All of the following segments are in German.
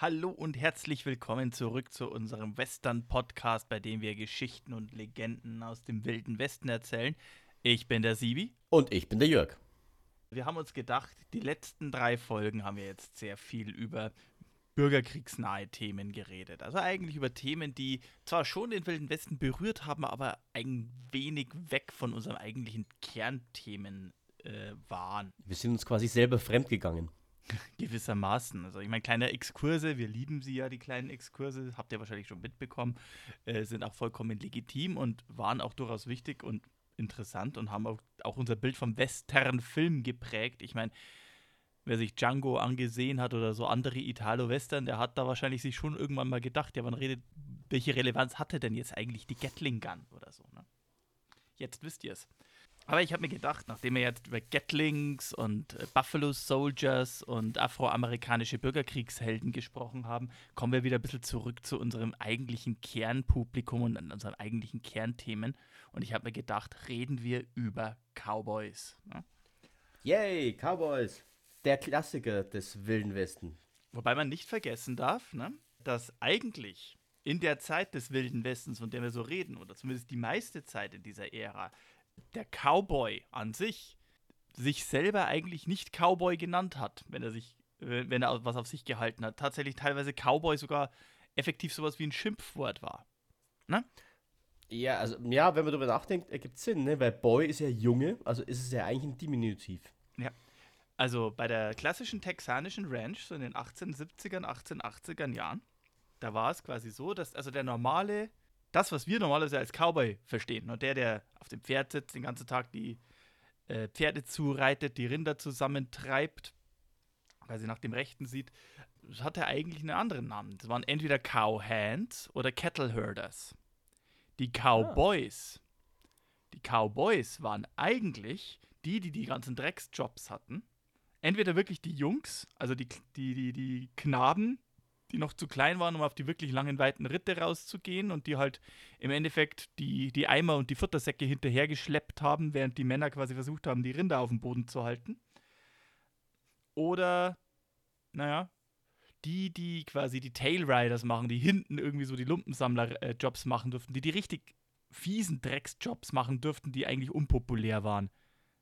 Hallo und herzlich willkommen zurück zu unserem Western-Podcast, bei dem wir Geschichten und Legenden aus dem wilden Westen erzählen. Ich bin der Sibi. Und ich bin der Jörg. Wir haben uns gedacht, die letzten drei Folgen haben wir jetzt sehr viel über bürgerkriegsnahe Themen geredet. Also eigentlich über Themen, die zwar schon den wilden Westen berührt haben, aber ein wenig weg von unseren eigentlichen Kernthemen äh, waren. Wir sind uns quasi selber fremdgegangen. Gewissermaßen. Also ich meine, kleine Exkurse, wir lieben sie ja, die kleinen Exkurse, habt ihr wahrscheinlich schon mitbekommen, äh, sind auch vollkommen legitim und waren auch durchaus wichtig und interessant und haben auch, auch unser Bild vom Western-Film geprägt. Ich meine, wer sich Django angesehen hat oder so andere Italo-Western, der hat da wahrscheinlich sich schon irgendwann mal gedacht, ja, wann redet, welche Relevanz hatte denn jetzt eigentlich die Gatling Gun oder so, ne? Jetzt wisst ihr es. Aber ich habe mir gedacht, nachdem wir jetzt über Gatlings und äh, Buffalo Soldiers und afroamerikanische Bürgerkriegshelden gesprochen haben, kommen wir wieder ein bisschen zurück zu unserem eigentlichen Kernpublikum und an unseren eigentlichen Kernthemen. Und ich habe mir gedacht, reden wir über Cowboys. Ne? Yay, Cowboys. Der Klassiker des Wilden Westen. Wobei man nicht vergessen darf, ne, dass eigentlich in der Zeit des Wilden Westens, von der wir so reden, oder zumindest die meiste Zeit in dieser Ära, der Cowboy an sich sich selber eigentlich nicht Cowboy genannt hat, wenn er sich, wenn er was auf sich gehalten hat. Tatsächlich teilweise Cowboy sogar effektiv sowas wie ein Schimpfwort war. Ne? Ja, also, ja, wenn man darüber nachdenkt, ergibt Sinn, ne? Weil Boy ist ja Junge, also ist es ja eigentlich ein Diminutiv. Ja. Also bei der klassischen texanischen Ranch, so in den 1870ern, 1880ern Jahren, da war es quasi so, dass also der normale das, was wir normalerweise als Cowboy verstehen, und der, der auf dem Pferd sitzt, den ganzen Tag die äh, Pferde zureitet, die Rinder zusammentreibt, weil sie nach dem Rechten sieht, hat er eigentlich einen anderen Namen. Das waren entweder Cowhands oder Cattle Herders. Die Cowboys, die Cowboys waren eigentlich die, die die ganzen Drecksjobs hatten. Entweder wirklich die Jungs, also die, die, die, die Knaben, die noch zu klein waren, um auf die wirklich langen, weiten Ritte rauszugehen und die halt im Endeffekt die, die Eimer und die Futtersäcke hinterhergeschleppt haben, während die Männer quasi versucht haben, die Rinder auf dem Boden zu halten. Oder, naja, die, die quasi die Tailriders machen, die hinten irgendwie so die Lumpensammler-Jobs machen durften, die die richtig fiesen Drecksjobs machen dürften, die eigentlich unpopulär waren.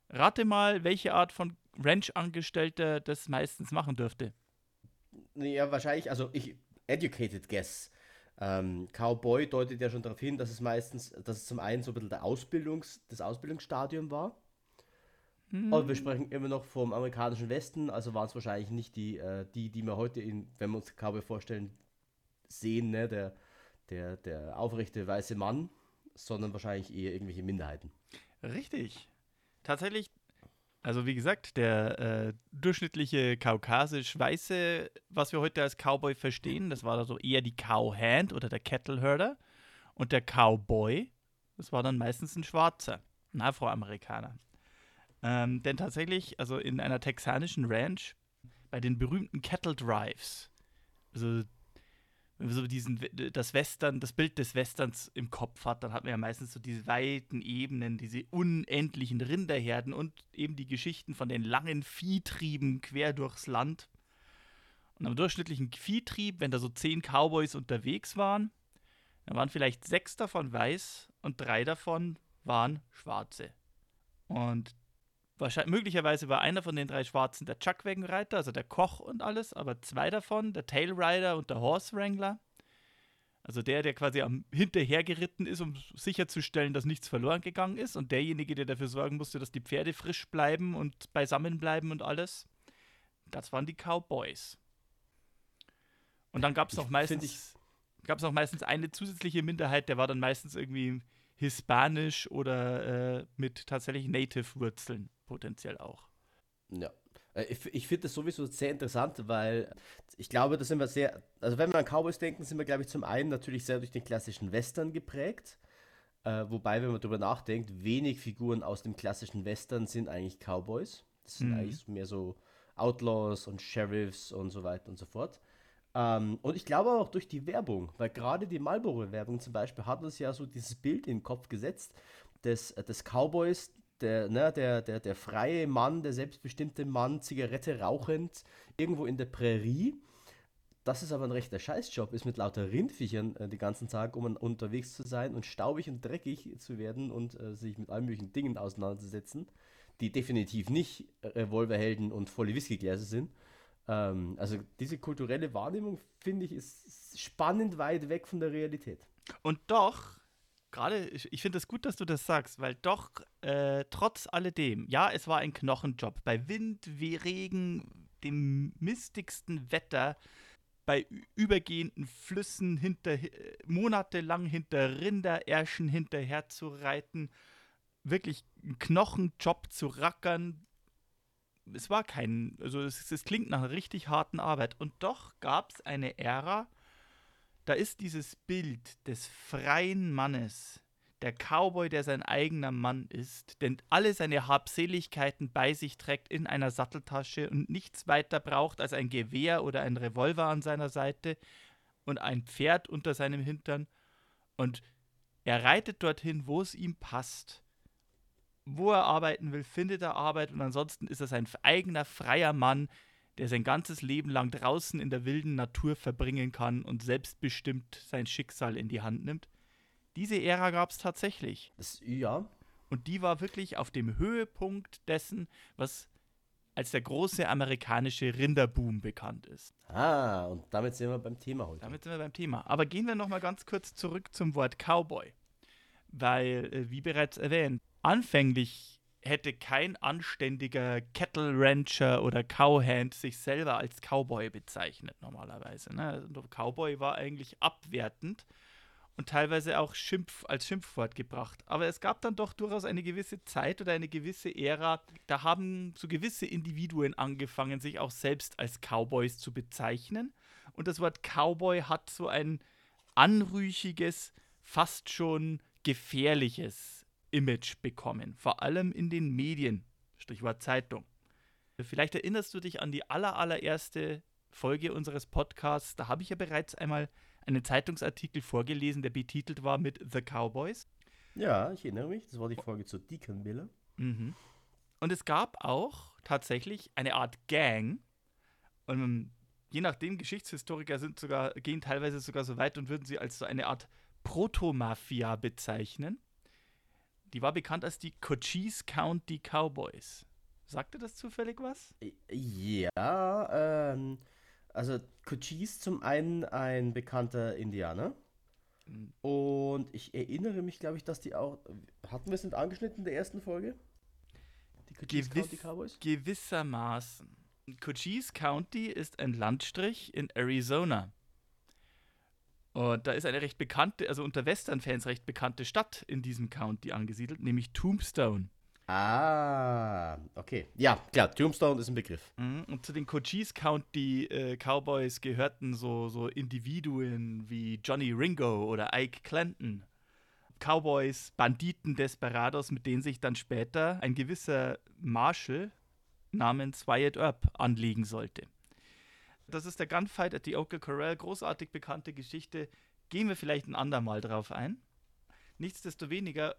Rate mal, welche Art von Ranch-Angestellter das meistens machen dürfte. Ja, wahrscheinlich, also ich, educated guess. Ähm, Cowboy deutet ja schon darauf hin, dass es meistens, dass es zum einen so ein bisschen der Ausbildungs, das Ausbildungsstadium war. Hm. Aber wir sprechen immer noch vom amerikanischen Westen, also waren es wahrscheinlich nicht die, äh, die, die wir heute, in, wenn wir uns Cowboy vorstellen, sehen, ne, der, der, der aufrechte weiße Mann, sondern wahrscheinlich eher irgendwelche Minderheiten. Richtig. Tatsächlich, also wie gesagt, der äh, durchschnittliche kaukasisch-weiße, was wir heute als Cowboy verstehen, das war also eher die Cowhand oder der Cattle Herder. Und der Cowboy, das war dann meistens ein Schwarzer, ein Afroamerikaner. Ähm, denn tatsächlich, also in einer texanischen Ranch, bei den berühmten Cattle Drives, also so diesen, das Western, das Bild des Westerns im Kopf hat, dann hat man ja meistens so diese weiten Ebenen, diese unendlichen Rinderherden und eben die Geschichten von den langen Viehtrieben quer durchs Land. Und am durchschnittlichen Viehtrieb, wenn da so zehn Cowboys unterwegs waren, dann waren vielleicht sechs davon weiß und drei davon waren schwarze. Und wahrscheinlich, möglicherweise war einer von den drei Schwarzen der Chuckwagon-Reiter, also der Koch und alles, aber zwei davon, der Tailrider und der Horse Wrangler, also der, der quasi am hinterher geritten ist, um sicherzustellen, dass nichts verloren gegangen ist und derjenige, der dafür sorgen musste, dass die Pferde frisch bleiben und beisammen bleiben und alles, das waren die Cowboys. Und dann gab es noch meistens gab es noch meistens eine zusätzliche Minderheit, der war dann meistens irgendwie hispanisch oder äh, mit tatsächlich Native-Wurzeln potenziell auch. Ja. Äh, Ich, ich finde das sowieso sehr interessant, weil ich glaube, da sind wir sehr, also wenn wir an Cowboys denken, sind wir, glaube ich, zum einen natürlich sehr durch den klassischen Western geprägt. Äh, wobei, wenn man darüber nachdenkt, wenig Figuren aus dem klassischen Western sind eigentlich Cowboys. Das sind Mhm. eigentlich mehr so Outlaws und Sheriffs und so weiter und so fort. Ähm, und ich glaube auch durch die Werbung, weil gerade die Marlboro-Werbung zum Beispiel hat uns ja so dieses Bild in den Kopf gesetzt des, äh, des Cowboys, der, ne, der, der, der freie Mann, der selbstbestimmte Mann, Zigarette rauchend, irgendwo in der Prärie. Das ist aber ein rechter Scheißjob, ist mit lauter Rindviechern äh, den ganzen Tag, um unterwegs zu sein und staubig und dreckig zu werden und äh, sich mit allen möglichen Dingen auseinanderzusetzen, die definitiv nicht Revolverhelden und volle Whiskygläser sind. Ähm, also diese kulturelle Wahrnehmung, finde ich, ist spannend weit weg von der Realität. Und doch, gerade, ich, ich finde es gut, dass du das sagst, weil doch, äh, trotz alledem, ja, es war ein Knochenjob. Bei Wind, We- Regen, dem mistigsten Wetter, bei übergehenden Flüssen, hinter, äh, monatelang hinter Rinderärschen hinterher zu reiten, wirklich einen Knochenjob zu rackern. Es war kein, also es, es klingt nach einer richtig harten Arbeit. Und doch gab es eine Ära, da ist dieses Bild des freien Mannes, der Cowboy, der sein eigener Mann ist, denn alle seine Habseligkeiten bei sich trägt in einer Satteltasche und nichts weiter braucht als ein Gewehr oder ein Revolver an seiner Seite und ein Pferd unter seinem Hintern. Und er reitet dorthin, wo es ihm passt. Wo er arbeiten will, findet er Arbeit und ansonsten ist er sein eigener freier Mann, der sein ganzes Leben lang draußen in der wilden Natur verbringen kann und selbstbestimmt sein Schicksal in die Hand nimmt. Diese Ära gab es tatsächlich. Das, ja, Und die war wirklich auf dem Höhepunkt dessen, was als der große amerikanische Rinderboom bekannt ist. ah, und damit sind wir beim Thema heute. Damit sind wir beim Thema. Aber gehen wir noch mal ganz kurz zurück zum Wort Cowboy. Weil, äh, wie bereits erwähnt, anfänglich hätte kein anständiger Cattle Rancher oder Cowhand sich selber als Cowboy bezeichnet, normalerweise. Ne? Also, Cowboy war eigentlich abwertend und teilweise auch Schimpf, als Schimpfwort gebracht. Aber es gab dann doch durchaus eine gewisse Zeit oder eine gewisse Ära, da haben so gewisse Individuen angefangen, sich auch selbst als Cowboys zu bezeichnen. Und das Wort Cowboy hat so ein anrüchiges, fast schon gefährliches Image bekommen. Vor allem in den Medien. Stichwort Zeitung. Vielleicht erinnerst du dich an die aller, allererste Folge unseres Podcasts. Da habe ich ja bereits einmal einen Zeitungsartikel vorgelesen, der betitelt war mit The Cowboys. Ja, ich erinnere mich, das war die Folge zu Deacon Miller. Mhm. Und es gab auch tatsächlich eine Art Gang. Und ähm, je nachdem, Geschichtshistoriker sind sogar, gehen teilweise sogar so weit und würden sie als so eine Art Proto-Mafia bezeichnen. Die war bekannt als die Cochise County Cowboys. Sagte das zufällig was? Ja, ähm, also Cochise zum einen ein bekannter Indianer. Mhm. Und ich erinnere mich, glaube ich, dass die auch. Hatten wir es nicht angeschnitten in der ersten Folge? Die Cochise Gewiss- County Cowboys? Gewissermaßen. Cochise County ist ein Landstrich in Arizona. Und da ist eine recht bekannte, also unter Western-Fans recht bekannte Stadt in diesem County angesiedelt, nämlich Tombstone. Ah, okay. Ja, klar, Tombstone ist ein Begriff. Mhm, Und zu den Cochise County äh, Cowboys gehörten so, so Individuen wie Johnny Ringo oder Ike Clanton. Cowboys, Banditen, Desperados, mit denen sich dann später ein gewisser Marshall namens Wyatt Earp anlegen sollte. Das ist der Gunfight at the Oakland Corral, großartig bekannte Geschichte. Gehen wir vielleicht ein andermal drauf ein. Nichtsdestoweniger,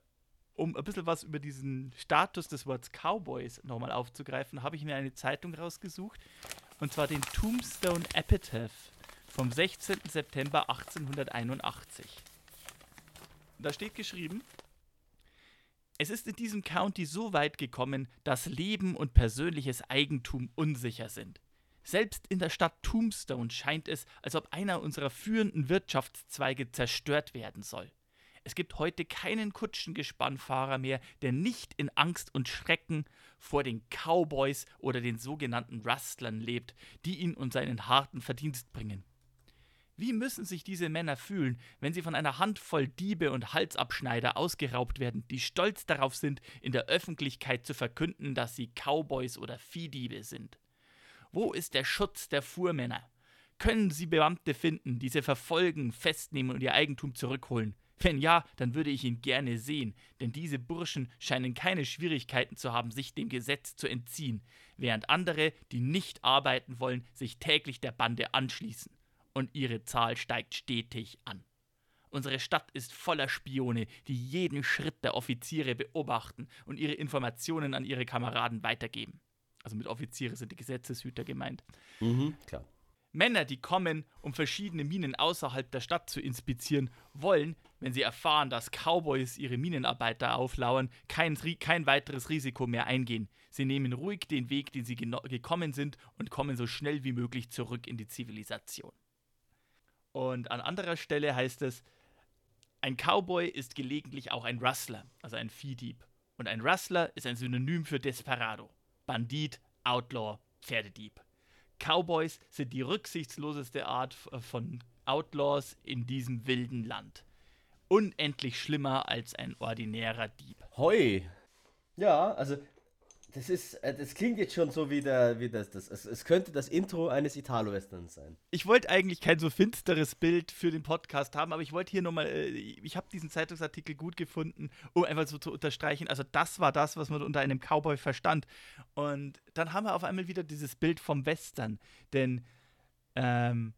um ein bisschen was über diesen Status des Wortes Cowboys nochmal aufzugreifen, habe ich mir eine Zeitung rausgesucht. Und zwar den Tombstone Epitaph vom 16. September 1881. Da steht geschrieben, es ist in diesem County so weit gekommen, dass Leben und persönliches Eigentum unsicher sind. Selbst in der Stadt Tombstone scheint es, als ob einer unserer führenden Wirtschaftszweige zerstört werden soll. Es gibt heute keinen Kutschengespannfahrer mehr, der nicht in Angst und Schrecken vor den Cowboys oder den sogenannten Rustlern lebt, die ihn und seinen harten Verdienst bringen. Wie müssen sich diese Männer fühlen, wenn sie von einer Handvoll Diebe und Halsabschneider ausgeraubt werden, die stolz darauf sind, in der Öffentlichkeit zu verkünden, dass sie Cowboys oder Viehdiebe sind? Wo ist der Schutz der Fuhrmänner? Können sie Beamte finden, die sie verfolgen, festnehmen und ihr Eigentum zurückholen? Wenn ja, dann würde ich ihn gerne sehen, denn diese Burschen scheinen keine Schwierigkeiten zu haben, sich dem Gesetz zu entziehen, während andere, die nicht arbeiten wollen, sich täglich der Bande anschließen. Und ihre Zahl steigt stetig an. Unsere Stadt ist voller Spione, die jeden Schritt der Offiziere beobachten und ihre Informationen an ihre Kameraden weitergeben. Also mit Offiziere sind die Gesetzeshüter gemeint. Mhm, klar. Männer, die kommen, um verschiedene Minen außerhalb der Stadt zu inspizieren, wollen, wenn sie erfahren, dass Cowboys ihre Minenarbeiter auflauern, kein, kein weiteres Risiko mehr eingehen. Sie nehmen ruhig den Weg, den sie gekommen sind, und kommen so schnell wie möglich zurück in die Zivilisation. Und an anderer Stelle heißt es, ein Cowboy ist gelegentlich auch ein Rustler, also ein Viehdieb. Und ein Rustler ist ein Synonym für Desperado, Bandit, Outlaw, Pferdedieb. Cowboys sind die rücksichtsloseste Art von Outlaws in diesem wilden Land. Unendlich schlimmer als ein ordinärer Dieb. Hoi! Ja, also das ist, äh, das klingt jetzt schon so wie, der, wie das, das es, es könnte das Intro eines Italo-Westerns sein. Ich wollte eigentlich kein so finsteres Bild für den Podcast haben, aber ich wollte hier nochmal, äh, ich habe diesen Zeitungsartikel gut gefunden, um einfach so zu unterstreichen, also das war das, was man unter einem Cowboy verstand. Und dann haben wir auf einmal wieder dieses Bild vom Western, denn ähm,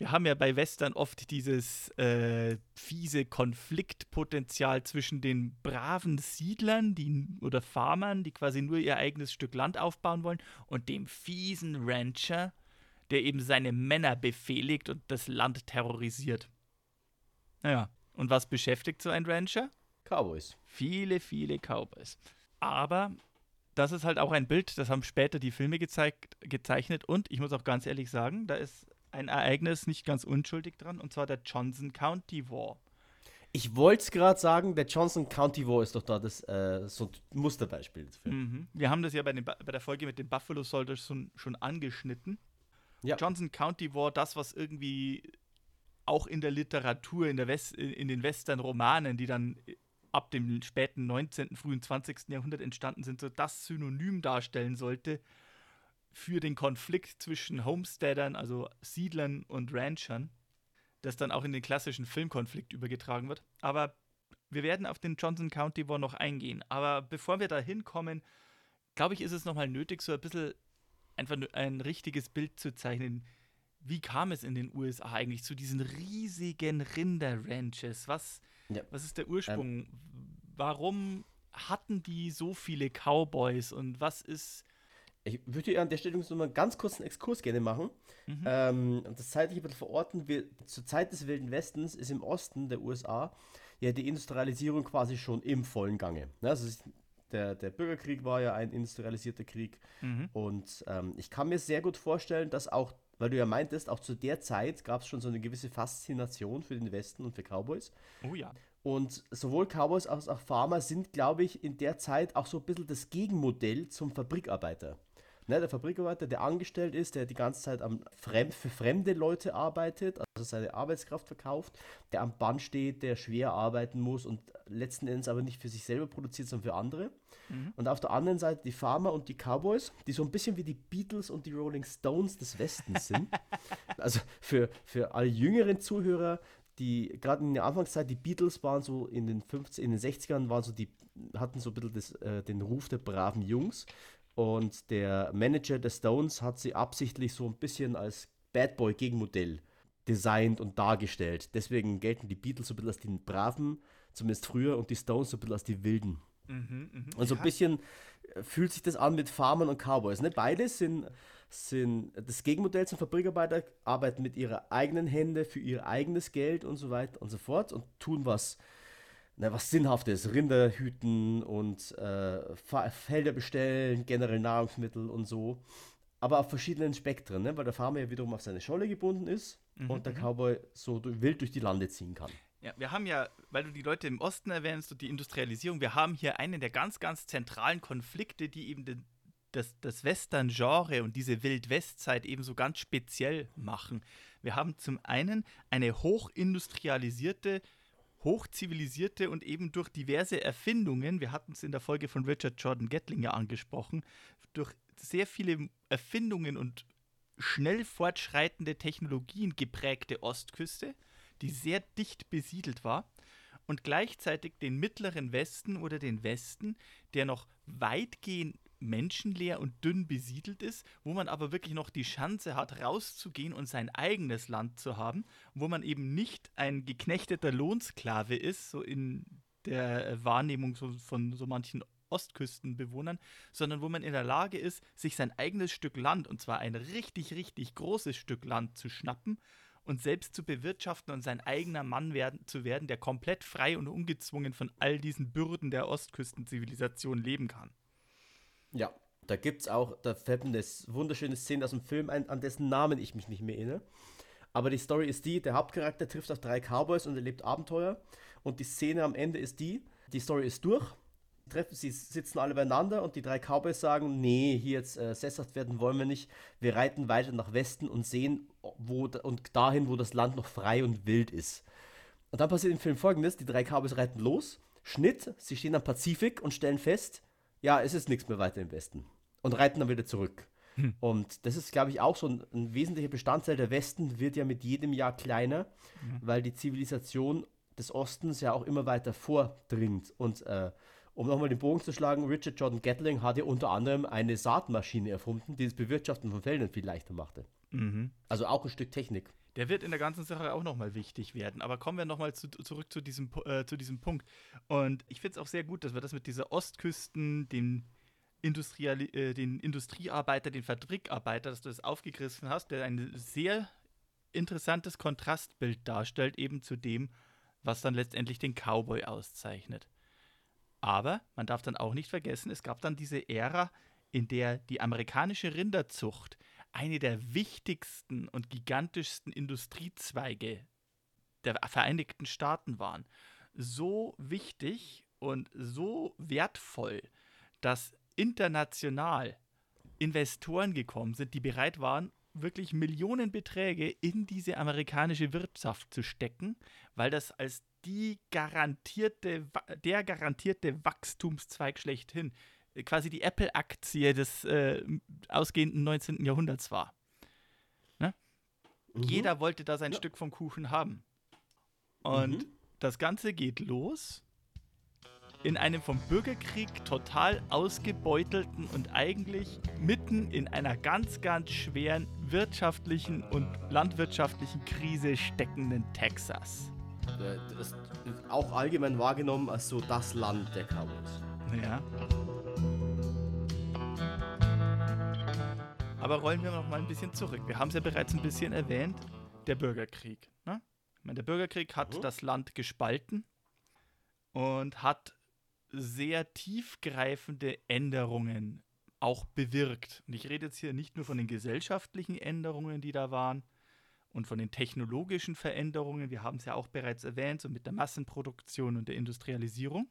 wir haben ja bei Western oft dieses äh, fiese Konfliktpotenzial zwischen den braven Siedlern die, oder Farmern, die quasi nur ihr eigenes Stück Land aufbauen wollen, und dem fiesen Rancher, der eben seine Männer befehligt und das Land terrorisiert. Naja, und was beschäftigt so ein Rancher? Cowboys. Viele, viele Cowboys. Aber das ist halt auch ein Bild, das haben später die Filme gezeigt, gezeichnet und ich muss auch ganz ehrlich sagen, da ist ein Ereignis nicht ganz unschuldig dran, und zwar der Johnson County War. Ich wollte es gerade sagen, der Johnson County War ist doch da das äh, so ein Musterbeispiel dafür. Mhm. Wir haben das ja bei, den, bei der Folge mit den Buffalo Soldiers schon, schon angeschnitten. Ja. Johnson County War, das, was irgendwie auch in der Literatur, in, der West, in den Western-Romanen, die dann ab dem späten 19., frühen 20. Jahrhundert entstanden sind, so das Synonym darstellen sollte für den Konflikt zwischen Homesteadern, also Siedlern und Ranchern, das dann auch in den klassischen Filmkonflikt übergetragen wird. Aber wir werden auf den Johnson County War noch eingehen. Aber bevor wir da hinkommen, glaube ich, ist es nochmal nötig, so ein bisschen einfach ein richtiges Bild zu zeichnen. Wie kam es in den USA eigentlich zu diesen riesigen Rinderranches? Was, ja. was ist der Ursprung? Ähm. Warum hatten die so viele Cowboys und was ist ich würde an der Stelle noch mal einen ganz kurzen Exkurs gerne machen. Mhm. Ähm, das zeitlich ein bisschen verorten. Wir, zur Zeit des Wilden Westens ist im Osten der USA ja die Industrialisierung quasi schon im vollen Gange. Ne, also der, der Bürgerkrieg war ja ein industrialisierter Krieg. Mhm. Und ähm, ich kann mir sehr gut vorstellen, dass auch, weil du ja meintest, auch zu der Zeit gab es schon so eine gewisse Faszination für den Westen und für Cowboys. Oh ja. Und sowohl Cowboys als auch Farmer sind, glaube ich, in der Zeit auch so ein bisschen das Gegenmodell zum Fabrikarbeiter. Ne, der Fabrikarbeiter, der angestellt ist, der die ganze Zeit am Fremd, für fremde Leute arbeitet, also seine Arbeitskraft verkauft, der am Band steht, der schwer arbeiten muss und letzten Endes aber nicht für sich selber produziert, sondern für andere. Mhm. Und auf der anderen Seite die Farmer und die Cowboys, die so ein bisschen wie die Beatles und die Rolling Stones des Westens sind. also für, für alle jüngeren Zuhörer, die gerade in der Anfangszeit, die Beatles waren so in den 50, in den 60ern, waren so die, hatten so ein bisschen das, äh, den Ruf der braven Jungs. Und der Manager der Stones hat sie absichtlich so ein bisschen als Bad Boy Gegenmodell designt und dargestellt. Deswegen gelten die Beatles so ein bisschen als die Braven, zumindest früher, und die Stones so ein bisschen als die Wilden. Mhm, mh. Und so ein bisschen äh, fühlt sich das an mit Farmern und Cowboys. Ne? Beide sind, sind das Gegenmodell zum Fabrikarbeiter, arbeiten mit ihrer eigenen Hände für ihr eigenes Geld und so weiter und so fort und tun was na, was Sinnhaftes, Rinder hüten und äh, Felder bestellen, generell Nahrungsmittel und so. Aber auf verschiedenen Spektren, ne? weil der Farmer ja wiederum auf seine Scholle gebunden ist mhm, und der mhm. Cowboy so wild durch die Lande ziehen kann. Ja, wir haben ja, weil du die Leute im Osten erwähnst und die Industrialisierung, wir haben hier einen der ganz, ganz zentralen Konflikte, die eben den, das, das Western-Genre und diese Wild-West-Zeit eben so ganz speziell machen. Wir haben zum einen eine hochindustrialisierte hochzivilisierte und eben durch diverse Erfindungen, wir hatten es in der Folge von Richard Jordan Gatling ja angesprochen, durch sehr viele Erfindungen und schnell fortschreitende Technologien geprägte Ostküste, die sehr dicht besiedelt war und gleichzeitig den mittleren Westen oder den Westen, der noch weitgehend menschenleer und dünn besiedelt ist, wo man aber wirklich noch die Chance hat, rauszugehen und sein eigenes Land zu haben, wo man eben nicht ein geknechteter Lohnsklave ist, so in der Wahrnehmung so von so manchen Ostküstenbewohnern, sondern wo man in der Lage ist, sich sein eigenes Stück Land, und zwar ein richtig, richtig großes Stück Land zu schnappen und selbst zu bewirtschaften und sein eigener Mann werden, zu werden, der komplett frei und ungezwungen von all diesen Bürden der Ostküstenzivilisation leben kann. Ja, da gibt es auch, da fällt eine wunderschöne Szene aus dem Film ein, an dessen Namen ich mich nicht mehr erinnere. Aber die Story ist die, der Hauptcharakter trifft auf drei Cowboys und erlebt Abenteuer. Und die Szene am Ende ist die, die Story ist durch. Treffen, sie sitzen alle beieinander und die drei Cowboys sagen, nee, hier jetzt äh, sesshaft werden wollen wir nicht. Wir reiten weiter nach Westen und sehen wo, und dahin, wo das Land noch frei und wild ist. Und dann passiert im Film folgendes, die drei Cowboys reiten los, Schnitt, sie stehen am Pazifik und stellen fest, ja, es ist nichts mehr weiter im Westen. Und reiten dann wieder zurück. Hm. Und das ist, glaube ich, auch so ein, ein, wesentlicher Bestandteil. Der Westen wird ja mit jedem Jahr kleiner, mhm. weil die Zivilisation des Ostens ja auch immer weiter vordringt. Und äh, um nochmal den Bogen zu schlagen, Richard Jordan Gatling hat ja unter anderem eine Saatmaschine erfunden, die das Bewirtschaften von Feldern viel leichter machte. Mhm. Also auch ein Stück Technik. Der wird in der ganzen Sache auch nochmal wichtig werden. Aber kommen wir nochmal zu, zurück zu diesem, äh, zu diesem Punkt. Und ich finde es auch sehr gut, dass wir das mit dieser Ostküsten, den, Industriali äh, den Industriearbeiter, den Fabrikarbeiter, dass du das aufgegriffen hast, der ein sehr interessantes Kontrastbild darstellt, eben zu dem, was dann letztendlich den Cowboy auszeichnet. Aber man darf dann auch nicht vergessen, es gab dann diese Ära, in der die amerikanische Rinderzucht eine der wichtigsten und gigantischsten Industriezweige der Vereinigten Staaten waren. So wichtig und so wertvoll, dass international Investoren gekommen sind, die bereit waren, wirklich Millionenbeträge in diese amerikanische Wirtschaft zu stecken, weil das als die garantierte, der garantierte Wachstumszweig schlechthin quasi die Apple-Aktie des äh, ausgehenden 19. Jahrhunderts war. Ne? Mhm. Jeder wollte da sein ja. Stück vom Kuchen haben. Und mhm. das Ganze geht los in einem vom Bürgerkrieg total ausgebeutelten und eigentlich mitten in einer ganz, ganz schweren wirtschaftlichen und landwirtschaftlichen Krise steckenden Texas. Das ist auch allgemein wahrgenommen als so das Land der Cowboys. Ja. Aber rollen wir noch mal ein bisschen zurück. Wir haben es ja bereits ein bisschen erwähnt, der Bürgerkrieg. Ne? Meine, der Bürgerkrieg hat mhm. das Land gespalten und hat sehr tiefgreifende Änderungen auch bewirkt. Und ich rede jetzt hier nicht nur von den gesellschaftlichen Änderungen, die da waren und von den technologischen Veränderungen. Wir haben es ja auch bereits erwähnt, so mit der Massenproduktion und der Industrialisierung.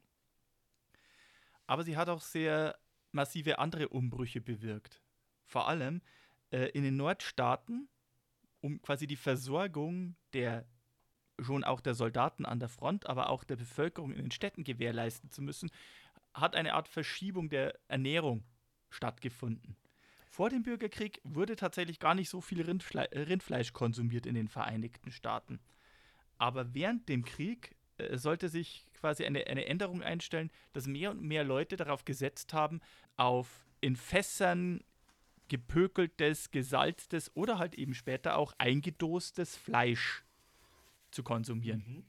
Aber sie hat auch sehr massive andere Umbrüche bewirkt vor allem äh, in den Nordstaaten, um quasi die Versorgung der schon auch der Soldaten an der Front, aber auch der Bevölkerung in den Städten gewährleisten zu müssen, hat eine Art Verschiebung der Ernährung stattgefunden. Vor dem Bürgerkrieg wurde tatsächlich gar nicht so viel Rindfle Rindfleisch konsumiert in den Vereinigten Staaten. Aber während dem Krieg äh, sollte sich quasi eine, eine Änderung einstellen, dass mehr und mehr Leute darauf gesetzt haben, auf in Fässern gepökeltes, gesalztes oder halt eben später auch eingedostes Fleisch zu konsumieren. Mhm.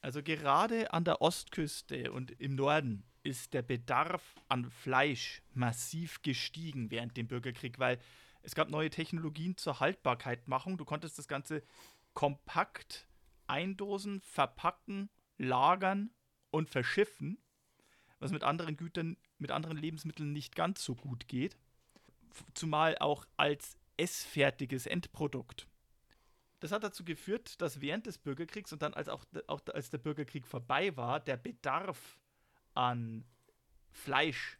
Also gerade an der Ostküste und im Norden ist der Bedarf an Fleisch massiv gestiegen während dem Bürgerkrieg, weil es gab neue Technologien zur Haltbarkeitmachung. Du konntest das Ganze kompakt eindosen, verpacken, lagern und verschiffen, was mit anderen Gütern, mit anderen Lebensmitteln nicht ganz so gut geht zumal auch als essfertiges Endprodukt. Das hat dazu geführt, dass während des Bürgerkriegs und dann als auch, auch als der Bürgerkrieg vorbei war, der Bedarf an Fleisch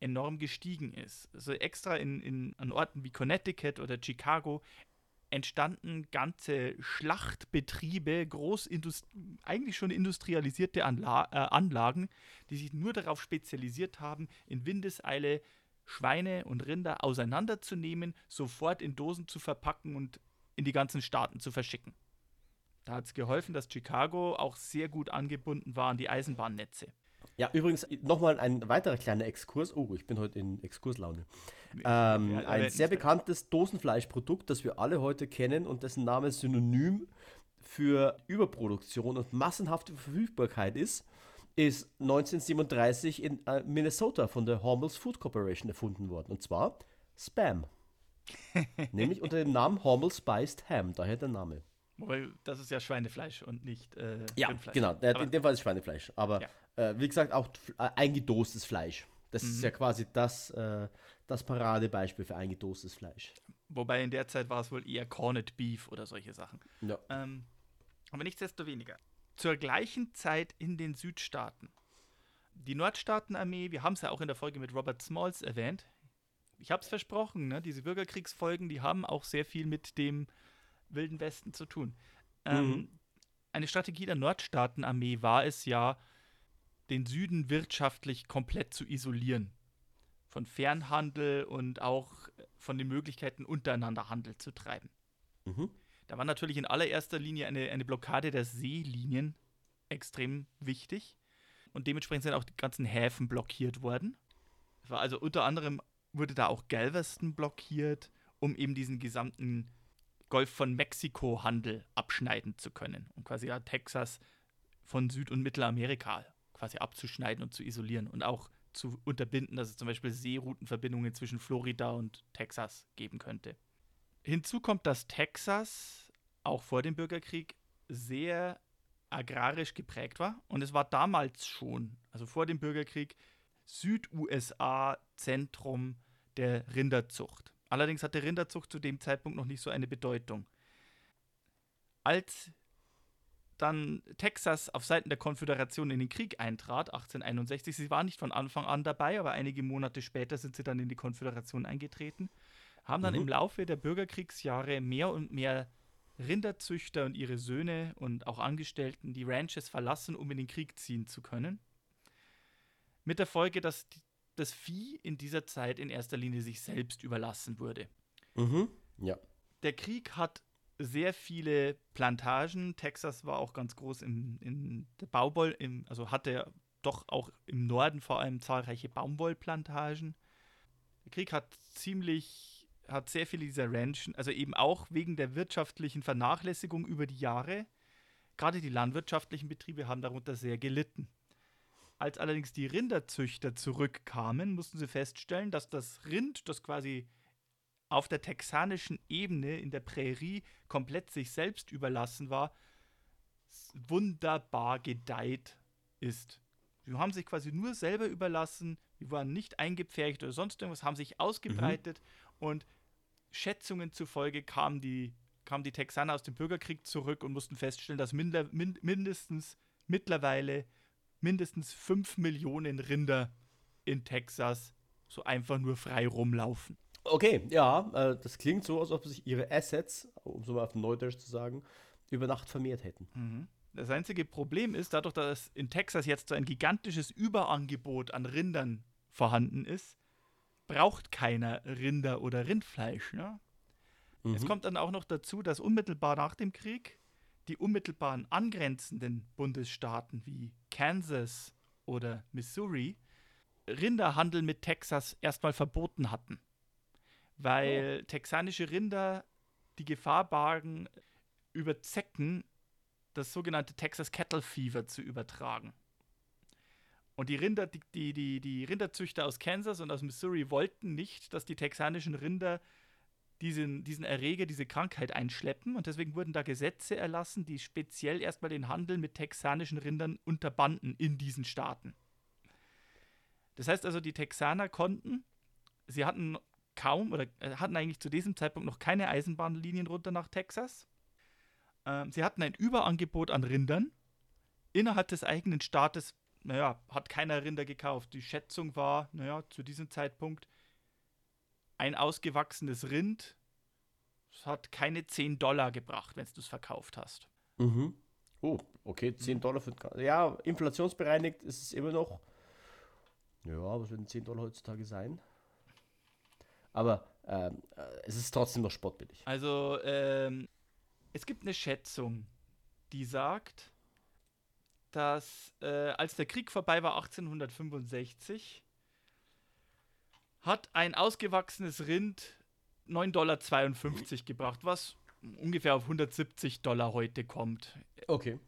enorm gestiegen ist. Also extra in, in, an Orten wie Connecticut oder Chicago entstanden ganze Schlachtbetriebe, eigentlich schon industrialisierte Anla äh, Anlagen, die sich nur darauf spezialisiert haben, in Windeseile Schweine und Rinder auseinanderzunehmen, sofort in Dosen zu verpacken und in die ganzen Staaten zu verschicken. Da hat es geholfen, dass Chicago auch sehr gut angebunden war an die Eisenbahnnetze. Ja, übrigens nochmal ein weiterer kleiner Exkurs. Oh, ich bin heute in Exkurslaune. Ähm, Ja, ein sehr bekanntes Dosenfleischprodukt, das wir alle heute kennen und dessen Name synonym für Überproduktion und massenhafte Verfügbarkeit ist, ist 1937 in äh, Minnesota von der Hormel's Food Corporation erfunden worden. Und zwar Spam. Nämlich unter dem Namen Hormel Spiced Ham, daher der Name. Wobei, das ist ja Schweinefleisch und nicht äh, Ja, Rindfleisch. genau. Aber- in dem Fall ist Schweinefleisch. Aber Ja. äh, wie gesagt, auch äh, eingedostes Fleisch. Das ist Mhm. ja quasi das, äh, das Paradebeispiel für eingedostes Fleisch. Wobei in der Zeit war es wohl eher Corned Beef oder solche Sachen. Ja. Ähm, aber nichtsdestoweniger. Zur gleichen Zeit in den Südstaaten. Die Nordstaatenarmee, wir haben es ja auch in der Folge mit Robert Smalls erwähnt. Ich habe es versprochen, ne? diese Bürgerkriegsfolgen, die haben auch sehr viel mit dem Wilden Westen zu tun. Ähm, Mhm. Eine Strategie der Nordstaatenarmee war es ja, den Süden wirtschaftlich komplett zu isolieren. Von Fernhandel und auch von den Möglichkeiten, untereinander Handel zu treiben. Mhm. Da war natürlich in allererster Linie eine, eine Blockade der Seelinien extrem wichtig. Und dementsprechend sind auch die ganzen Häfen blockiert worden. War also unter anderem wurde da auch Galveston blockiert, um eben diesen gesamten Golf von Mexiko-Handel abschneiden zu können. Und quasi ja Texas von Süd- und Mittelamerika quasi abzuschneiden und zu isolieren und auch zu unterbinden, dass es zum Beispiel Seeroutenverbindungen zwischen Florida und Texas geben könnte. Hinzu kommt, dass Texas auch vor dem Bürgerkrieg sehr agrarisch geprägt war. Und es war damals schon, also vor dem Bürgerkrieg, Süd-USA Zentrum der Rinderzucht. Allerdings hatte Rinderzucht zu dem Zeitpunkt noch nicht so eine Bedeutung. Als dann Texas auf Seiten der Konföderation in den Krieg eintrat, 1861, sie war nicht von Anfang an dabei, aber einige Monate später sind sie dann in die Konföderation eingetreten, haben dann Mhm. im Laufe der Bürgerkriegsjahre mehr und mehr Rinderzüchter und ihre Söhne und auch Angestellten die Ranches verlassen, um in den Krieg ziehen zu können. Mit der Folge, dass das Vieh in dieser Zeit in erster Linie sich selbst überlassen wurde. Mhm. Ja. Der Krieg hat sehr viele Plantagen. Texas war auch ganz groß im, in der Baumwoll, also hatte doch auch im Norden vor allem zahlreiche Baumwollplantagen. Der Krieg hat ziemlich, hat sehr viele dieser Ranchen, also eben auch wegen der wirtschaftlichen Vernachlässigung über die Jahre. Gerade die landwirtschaftlichen Betriebe haben darunter sehr gelitten. Als allerdings die Rinderzüchter zurückkamen, mussten sie feststellen, dass das Rind, das quasi auf der texanischen Ebene in der Prärie komplett sich selbst überlassen war, wunderbar gedeiht ist. Sie haben sich quasi nur selber überlassen, die waren nicht eingepfercht oder sonst irgendwas, haben sich ausgebreitet und Schätzungen zufolge kamen die, kamen die Texaner aus dem Bürgerkrieg zurück und mussten feststellen, dass minder, min, mindestens mittlerweile mindestens 5 Millionen Rinder in Texas so einfach nur frei rumlaufen. Okay, ja, äh, das klingt so, als ob sich ihre Assets, um so mal auf Neudeutsch zu sagen, über Nacht vermehrt hätten. Mhm. Das einzige Problem ist, dadurch, dass in Texas jetzt so ein gigantisches Überangebot an Rindern vorhanden ist, braucht keiner Rinder oder Rindfleisch. Ne? Es Mhm. kommt dann auch noch dazu, dass unmittelbar nach dem Krieg die unmittelbaren angrenzenden Bundesstaaten wie Kansas oder Missouri Rinderhandel mit Texas erstmal verboten hatten, weil texanische Rinder die Gefahr bargen, über Zecken das sogenannte Texas Cattle Fever zu übertragen. Und die Rinder, die, die, die, die Rinderzüchter aus Kansas und aus Missouri wollten nicht, dass die texanischen Rinder diesen, diesen Erreger, diese Krankheit einschleppen. Und deswegen wurden da Gesetze erlassen, die speziell erstmal den Handel mit texanischen Rindern unterbanden in diesen Staaten. Das heißt also, die Texaner konnten, sie hatten kaum oder äh, hatten eigentlich zu diesem Zeitpunkt noch keine Eisenbahnlinien runter nach Texas. Ähm, sie hatten ein Überangebot an Rindern. Innerhalb des eigenen Staates, naja, hat keiner Rinder gekauft. Die Schätzung war, naja, zu diesem Zeitpunkt ein ausgewachsenes Rind. Es hat keine 10 Dollar gebracht, wenn du es verkauft hast. Mhm. Oh, okay, 10 Dollar für. Ja, inflationsbereinigt ist es immer noch. Ja, was würden 10 Dollar heutzutage sein? Aber ähm, äh, es ist trotzdem noch spottbillig. Also, ähm, es gibt eine Schätzung, die sagt, dass äh, als der Krieg vorbei war, 1865, hat ein ausgewachsenes Rind 9,52 Dollar gebracht, was ungefähr auf 170 Dollar heute kommt. Okay.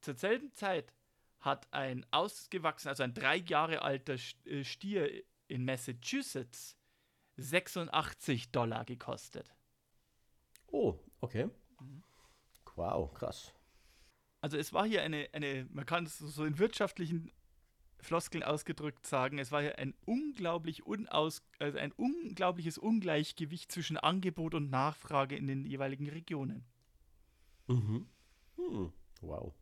Zur selben Zeit hat ein ausgewachsener, also ein drei Jahre alter äh, Stier in Massachusetts 86 Dollar gekostet. Oh, okay. Wow, krass. Also es war hier eine, eine man kann es so in wirtschaftlichen Floskeln ausgedrückt sagen, es war hier ein unglaublich unaus, also ein unglaubliches Ungleichgewicht zwischen Angebot und Nachfrage in den jeweiligen Regionen. Mhm. Hm. Wow.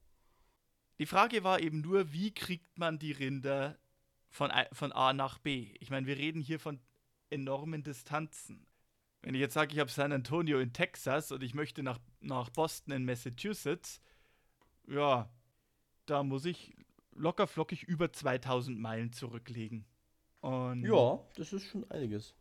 Die Frage war eben nur, wie kriegt man die Rinder von, von A nach B? Ich meine, wir reden hier von enormen Distanzen. Wenn ich jetzt sage, ich habe San Antonio in Texas und ich möchte nach, nach Boston in Massachusetts, ja, da muss ich locker flockig über 2000 Meilen zurücklegen. Und ja, das ist schon einiges.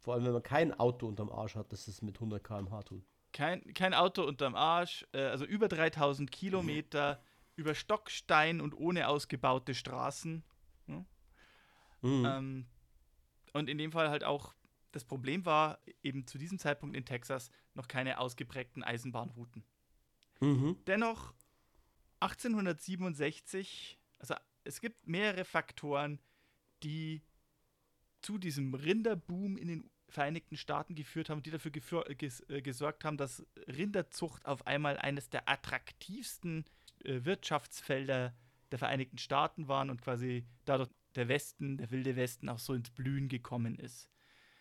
Vor allem, wenn man kein Auto unterm Arsch hat, das es mit 100 km/h tut. Kein, kein Auto unterm Arsch, äh, also über 3000 Kilometer, über Stockstein und ohne ausgebaute Straßen. Hm? Mhm. Ähm, und in dem Fall halt auch, das Problem war eben zu diesem Zeitpunkt in Texas noch keine ausgeprägten Eisenbahnrouten. Mhm. Dennoch 1867, also es gibt mehrere Faktoren, die zu diesem Rinderboom in den Vereinigten Staaten geführt haben, die dafür ges äh, gesorgt haben, dass Rinderzucht auf einmal eines der attraktivsten äh, Wirtschaftsfelder der Vereinigten Staaten waren und quasi dadurch der Westen, der wilde Westen auch so ins Blühen gekommen ist.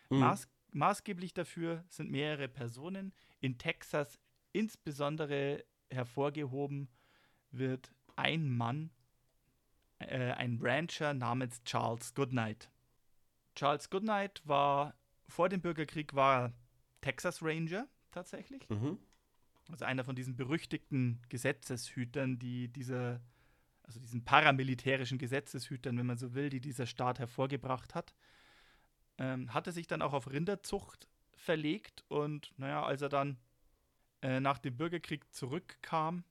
Mhm. Maß, maßgeblich dafür sind mehrere Personen. In Texas insbesondere hervorgehoben wird ein Mann, äh, ein Rancher namens Charles Goodnight. Charles Goodnight war vor dem Bürgerkrieg war Texas Ranger tatsächlich. Mhm. Also einer von diesen berüchtigten Gesetzeshütern, die dieser, also diesen paramilitärischen Gesetzeshütern, wenn man so will, die dieser Staat hervorgebracht hat. Ähm, hatte sich dann auch auf Rinderzucht verlegt und naja, als er dann äh, nach dem Bürgerkrieg zurückkam,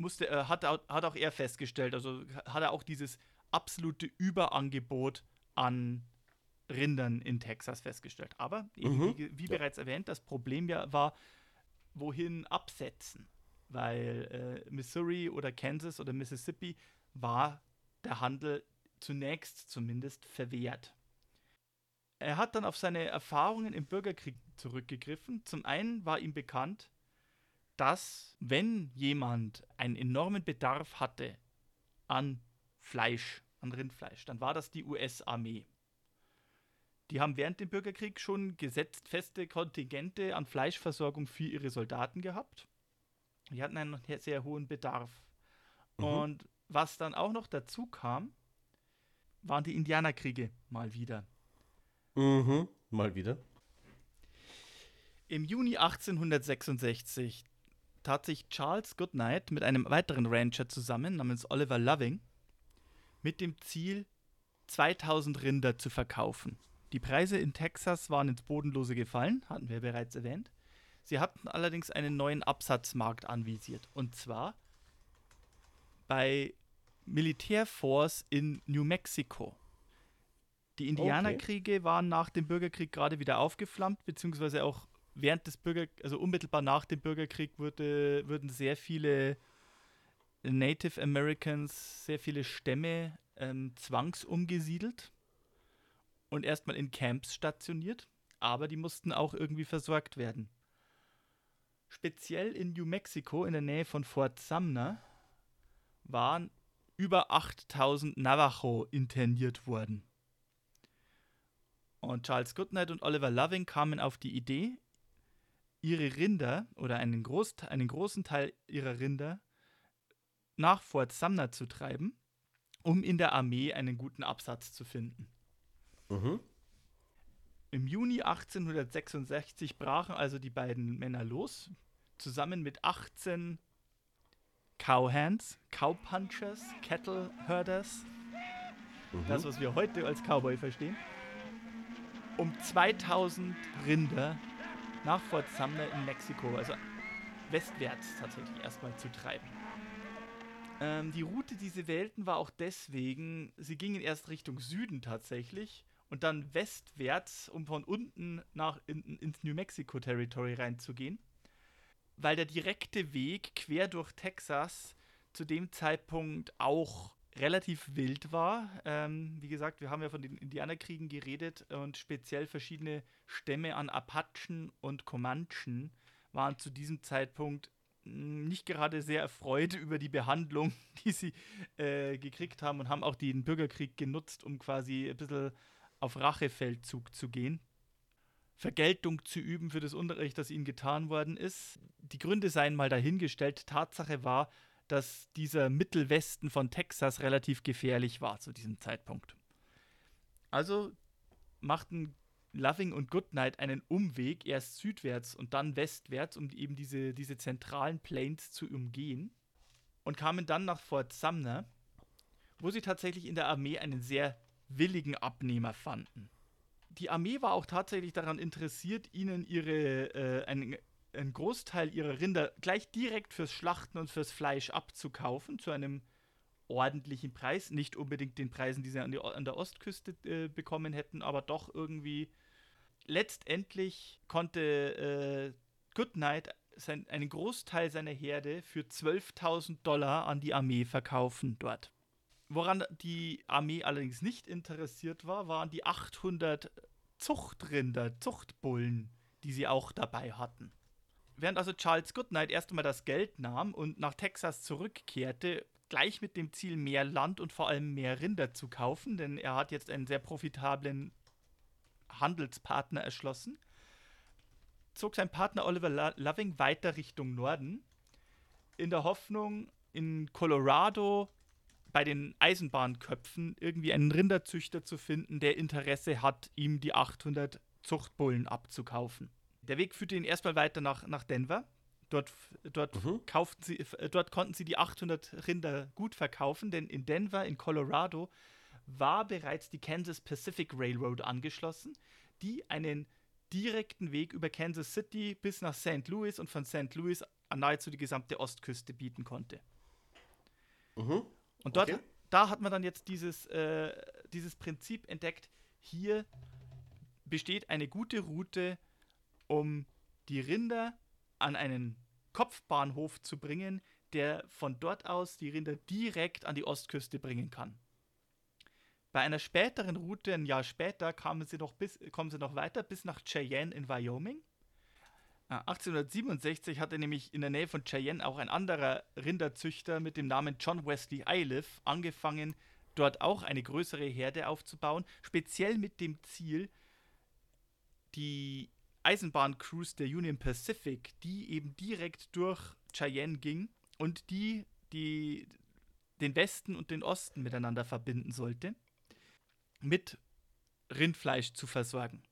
musste, äh, hat, hat auch er festgestellt, also hat er auch dieses absolute Überangebot an Rindern in Texas festgestellt. Aber mhm. wie, wie, bereits erwähnt, das Problem ja war, wohin absetzen. Weil äh, Missouri oder Kansas oder Mississippi war der Handel zunächst zumindest verwehrt. Er hat dann auf seine Erfahrungen im Bürgerkrieg zurückgegriffen. Zum einen war ihm bekannt, dass wenn jemand einen enormen Bedarf hatte an Fleisch, an Rindfleisch, dann war das die US-Armee. Die haben während dem Bürgerkrieg schon gesetzt feste Kontingente an Fleischversorgung für ihre Soldaten gehabt. Die hatten einen sehr hohen Bedarf. Mhm. Und was dann auch noch dazu kam, waren die Indianerkriege mal wieder. Mhm, mal wieder. Im Juni 1866 tat sich Charles Goodnight mit einem weiteren Rancher zusammen, namens Oliver Loving, mit dem Ziel, 2000 Rinder zu verkaufen. Die Preise in Texas waren ins Bodenlose gefallen, hatten wir bereits erwähnt. Sie hatten allerdings einen neuen Absatzmarkt anvisiert, und zwar bei Militärforce in New Mexico. Die Indianerkriege okay. waren nach dem Bürgerkrieg gerade wieder aufgeflammt, beziehungsweise auch während des Bürger, also unmittelbar nach dem Bürgerkrieg wurde, wurden sehr viele Native Americans, sehr viele Stämme ähm, zwangsumgesiedelt und erstmal in Camps stationiert, aber die mussten auch irgendwie versorgt werden. Speziell in New Mexico, in der Nähe von Fort Sumner, waren über 8000 Navajo interniert worden. Und Charles Goodnight und Oliver Loving kamen auf die Idee, ihre Rinder oder einen, Groß, einen großen Teil ihrer Rinder nach Fort Sumner zu treiben, um in der Armee einen guten Absatz zu finden. Mhm. Im Juni 1866 brachen also die beiden Männer los, zusammen mit 18 Cowhands, Cowpunchers, Cattle Herders, mhm. das, was wir heute als Cowboy verstehen, um 2000 Rinder nach Fort Sumner in Mexiko, also westwärts tatsächlich erstmal zu treiben. Ähm, die Route, die sie wählten, war auch deswegen, sie gingen erst Richtung Süden tatsächlich und dann westwärts, um von unten nach in, ins New Mexico Territory reinzugehen, weil der direkte Weg quer durch Texas zu dem Zeitpunkt auch relativ wild war. Ähm, wie gesagt, wir haben ja von den Indianerkriegen geredet und speziell verschiedene Stämme an Apachen und Comanchen waren zu diesem Zeitpunkt nicht gerade sehr erfreut über die Behandlung, die sie äh, gekriegt haben und haben auch den Bürgerkrieg genutzt, um quasi ein bisschen auf Rachefeldzug zu gehen. Vergeltung zu üben für das Unrecht, das ihnen getan worden ist. Die Gründe seien mal dahingestellt. Tatsache war, dass dieser Mittelwesten von Texas relativ gefährlich war zu diesem Zeitpunkt. Also machten Loving und Goodnight einen Umweg, erst südwärts und dann westwärts, um eben diese, diese zentralen Plains zu umgehen und kamen dann nach Fort Sumner, wo sie tatsächlich in der Armee einen sehr willigen Abnehmer fanden. Die Armee war auch tatsächlich daran interessiert, ihnen ihre, äh, einen, einen Großteil ihrer Rinder gleich direkt fürs Schlachten und fürs Fleisch abzukaufen, zu einem ordentlichen Preis. Nicht unbedingt den Preisen, die sie an, die, an der Ostküste äh, bekommen hätten, aber doch irgendwie letztendlich konnte äh, Goodnight sein, einen Großteil seiner Herde für 12.000 Dollar an die Armee verkaufen dort. Woran die Armee allerdings nicht interessiert war, waren die 800 Zuchtrinder, Zuchtbullen, die sie auch dabei hatten. Während also Charles Goodnight erst einmal das Geld nahm und nach Texas zurückkehrte, gleich mit dem Ziel, mehr Land und vor allem mehr Rinder zu kaufen, denn er hat jetzt einen sehr profitablen Handelspartner erschlossen, zog sein Partner Oliver Loving weiter Richtung Norden, in der Hoffnung, in Colorado bei den Eisenbahnköpfen irgendwie einen Rinderzüchter zu finden, der Interesse hat, ihm die 800 Zuchtbullen abzukaufen. Der Weg führte ihn erstmal weiter nach, nach Denver. Dort, dort, mhm. kauften sie, dort konnten sie die 800 Rinder gut verkaufen, denn in Denver, in Colorado, war bereits die Kansas Pacific Railroad angeschlossen, die einen direkten Weg über Kansas City bis nach St. Louis und von St. Louis an nahezu die gesamte Ostküste bieten konnte. Mhm. Und dort, okay. da hat man dann jetzt dieses, äh, dieses Prinzip entdeckt, hier besteht eine gute Route, um die Rinder an einen Kopfbahnhof zu bringen, der von dort aus die Rinder direkt an die Ostküste bringen kann. Bei einer späteren Route, ein Jahr später, kamen sie noch, bis, kommen sie noch weiter bis nach Cheyenne in Wyoming. 1867 ah, hatte nämlich in der Nähe von Cheyenne auch ein anderer Rinderzüchter mit dem Namen John Wesley Iliff angefangen, dort auch eine größere Herde aufzubauen, speziell mit dem Ziel, die Eisenbahncruise der Union Pacific, die eben direkt durch Cheyenne ging und die, die den Westen und den Osten miteinander verbinden sollte mit Rindfleisch zu versorgen.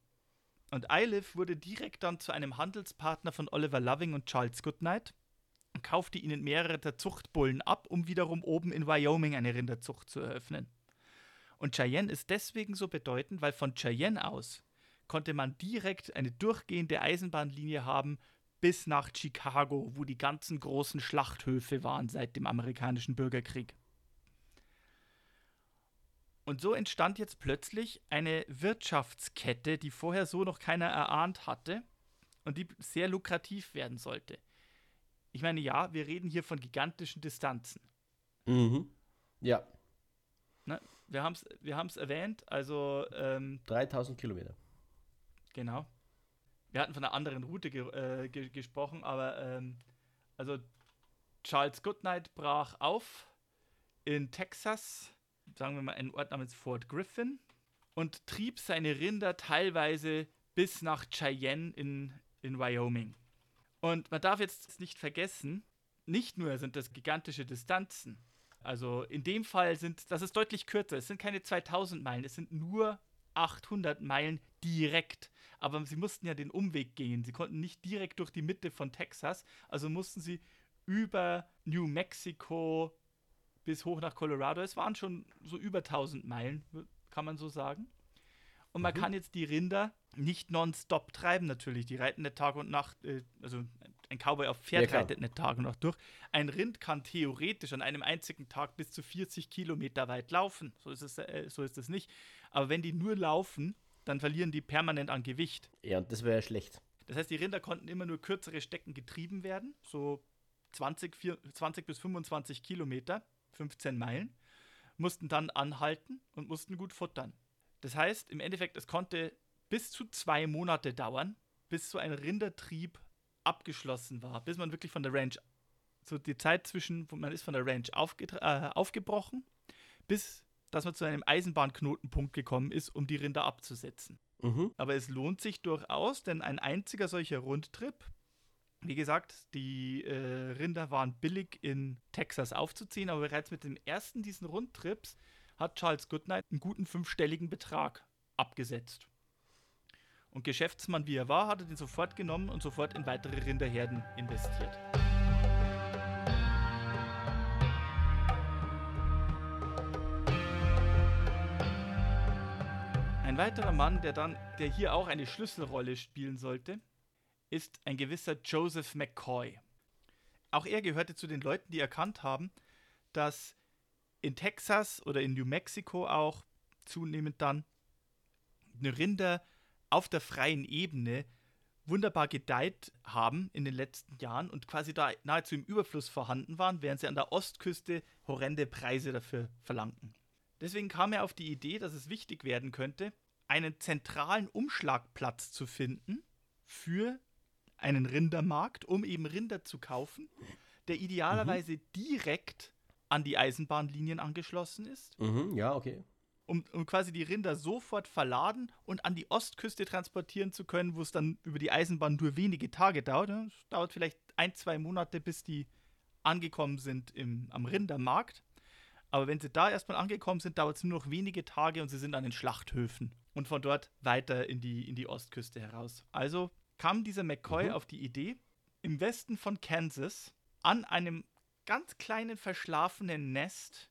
Und Iliff wurde direkt dann zu einem Handelspartner von Oliver Loving und Charles Goodnight und kaufte ihnen mehrere der Zuchtbullen ab, um wiederum oben in Wyoming eine Rinderzucht zu eröffnen. Und Cheyenne ist deswegen so bedeutend, weil von Cheyenne aus konnte man direkt eine durchgehende Eisenbahnlinie haben bis nach Chicago, wo die ganzen großen Schlachthöfe waren seit dem amerikanischen Bürgerkrieg. Und so entstand jetzt plötzlich eine Wirtschaftskette, die vorher so noch keiner erahnt hatte und die sehr lukrativ werden sollte. Ich meine, ja, wir reden hier von gigantischen Distanzen. Mhm. Ja. Ne? Wir haben es wir haben's erwähnt, also. Ähm, 3000 Kilometer. Genau. Wir hatten von einer anderen Route ge äh, ge gesprochen, aber ähm, also Charles Goodnight brach auf in Texas sagen wir mal, einen Ort namens Fort Griffin und trieb seine Rinder teilweise bis nach Cheyenne in, in Wyoming. Und man darf jetzt nicht vergessen, nicht nur sind das gigantische Distanzen. Also in dem Fall sind, das ist deutlich kürzer. Es sind keine 2000 Meilen, es sind nur 800 Meilen direkt. Aber sie mussten ja den Umweg gehen. Sie konnten nicht direkt durch die Mitte von Texas, also mussten sie über New Mexico, bis hoch nach Colorado. Es waren schon so über 1000 Meilen, kann man so sagen. Und man mhm. kann jetzt die Rinder nicht nonstop treiben, natürlich. Die reiten nicht Tag und Nacht, äh, also ein Cowboy auf Pferd Ja, reitet nicht Tag und Nacht durch. Ein Rind kann theoretisch an einem einzigen Tag bis zu 40 Kilometer weit laufen. So ist es, äh, so ist es nicht. Aber wenn die nur laufen, dann verlieren die permanent an Gewicht. Ja, und das wäre ja schlecht. Das heißt, die Rinder konnten immer nur kürzere Strecken getrieben werden, so 20, vier- 20 bis 25 Kilometer, 15 Meilen, mussten dann anhalten und mussten gut futtern. Das heißt, im Endeffekt, es konnte bis zu zwei Monate dauern, bis so ein Rindertrieb abgeschlossen war, bis man wirklich von der Ranch, so die Zeit zwischen, man ist von der Ranch aufgetra- äh, aufgebrochen, bis dass man zu einem Eisenbahnknotenpunkt gekommen ist, um die Rinder abzusetzen. Mhm. Aber es lohnt sich durchaus, denn ein einziger solcher Rundtrip, wie gesagt, die äh, Rinder waren billig in Texas aufzuziehen, aber bereits mit dem ersten diesen Rundtrips hat Charles Goodnight einen guten fünfstelligen Betrag abgesetzt. Und Geschäftsmann wie er war, hat er den sofort genommen und sofort in weitere Rinderherden investiert. Weiterer Mann, der dann, der hier auch eine Schlüsselrolle spielen sollte, ist ein gewisser Joseph McCoy. Auch er gehörte zu den Leuten, die erkannt haben, dass in Texas oder in New Mexico auch zunehmend dann Rinder auf der freien Ebene wunderbar gedeiht haben in den letzten Jahren und quasi da nahezu im Überfluss vorhanden waren, während sie an der Ostküste horrende Preise dafür verlangten. Deswegen kam er auf die Idee, dass es wichtig werden könnte, einen zentralen Umschlagplatz zu finden für einen Rindermarkt, um eben Rinder zu kaufen, der idealerweise direkt an die Eisenbahnlinien angeschlossen ist, Mhm. Ja, okay. um, um quasi die Rinder sofort verladen und an die Ostküste transportieren zu können, wo es dann über die Eisenbahn nur wenige Tage dauert. ne? Es dauert vielleicht ein, zwei Monate, bis die angekommen sind im, am Rindermarkt. Aber wenn sie da erstmal angekommen sind, dauert es nur noch wenige Tage und sie sind an den Schlachthöfen und von dort weiter in die, in die Ostküste heraus. Also kam dieser McCoy Mhm. auf die Idee, im Westen von Kansas an einem ganz kleinen verschlafenen Nest,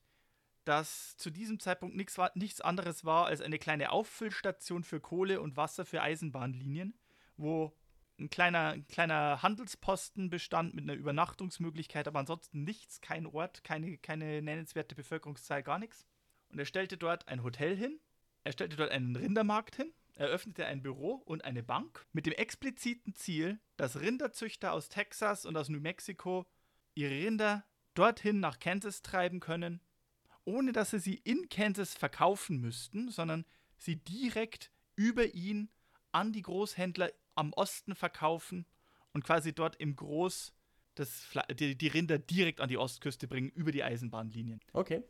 das zu diesem Zeitpunkt nichts, war, nichts anderes war als eine kleine Auffüllstation für Kohle und Wasser für Eisenbahnlinien, wo ein kleiner, ein kleiner Handelsposten bestand mit einer Übernachtungsmöglichkeit, aber ansonsten nichts, kein Ort, keine, keine nennenswerte Bevölkerungszahl, gar nichts. Und er stellte dort ein Hotel hin, er stellte dort einen Rindermarkt hin, er öffnete ein Büro und eine Bank mit dem expliziten Ziel, dass Rinderzüchter aus Texas und aus New Mexico ihre Rinder dorthin nach Kansas treiben können, ohne dass sie sie in Kansas verkaufen müssten, sondern sie direkt über ihn an die Großhändler am Osten verkaufen und quasi dort im Groß das, die, die Rinder direkt an die Ostküste bringen über die Eisenbahnlinien. Okay.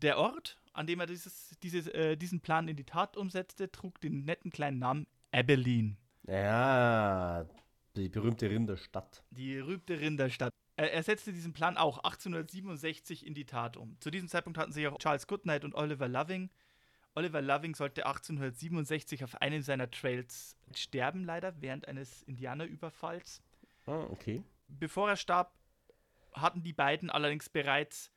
Der Ort, an dem er dieses, dieses, äh, diesen Plan in die Tat umsetzte, trug den netten kleinen Namen Abilene, Ja, die berühmte Rinderstadt. die berühmte Rinderstadt. Er, er setzte diesen Plan auch 1867 in die Tat um. Zu diesem Zeitpunkt hatten sich auch Charles Goodnight und Oliver Loving. Oliver Loving sollte 1867 auf einem seiner Trails sterben, leider, während eines Indianerüberfalls. Ah, okay. Bevor er starb, hatten die beiden allerdings bereits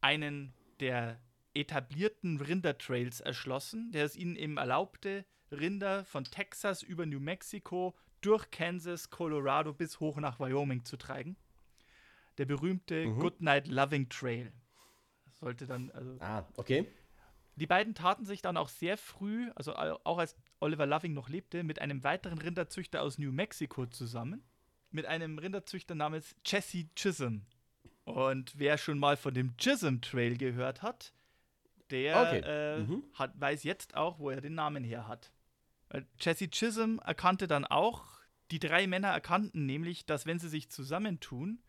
einen der etablierten Rindertrails erschlossen, der es ihnen eben erlaubte, Rinder von Texas über New Mexico durch Kansas, Colorado bis hoch nach Wyoming zu tragen. Der berühmte Mhm. Goodnight Loving Trail. Das sollte dann, also Ah, okay. die beiden taten sich dann auch sehr früh, also au- auch als Oliver Loving noch lebte, mit einem weiteren Rinderzüchter aus New Mexico zusammen. Mit einem Rinderzüchter namens Jesse Chisholm. Und wer schon mal von dem Chisholm Trail gehört hat, der Okay. äh, Mhm. hat, weiß jetzt auch, wo er den Namen her hat. Jesse Chisholm erkannte dann auch, die drei Männer erkannten nämlich, dass wenn sie sich zusammentun,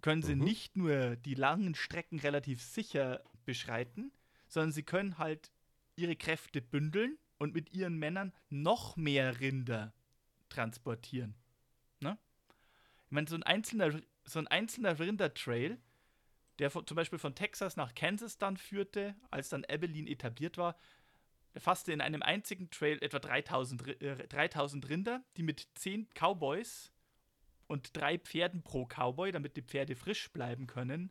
können sie Mhm. nicht nur die langen Strecken relativ sicher beschreiten, sondern sie können halt ihre Kräfte bündeln und mit ihren Männern noch mehr Rinder transportieren. Ne? Ich meine, so ein einzelner, so ein einzelner Rindertrail, der von, zum Beispiel von Texas nach Kansas dann führte, als dann Abilene etabliert war, fasste in einem einzigen Trail etwa 3000, Ri- äh, 3000 Rinder, die mit 10 Cowboys und drei Pferden pro Cowboy, damit die Pferde frisch bleiben können,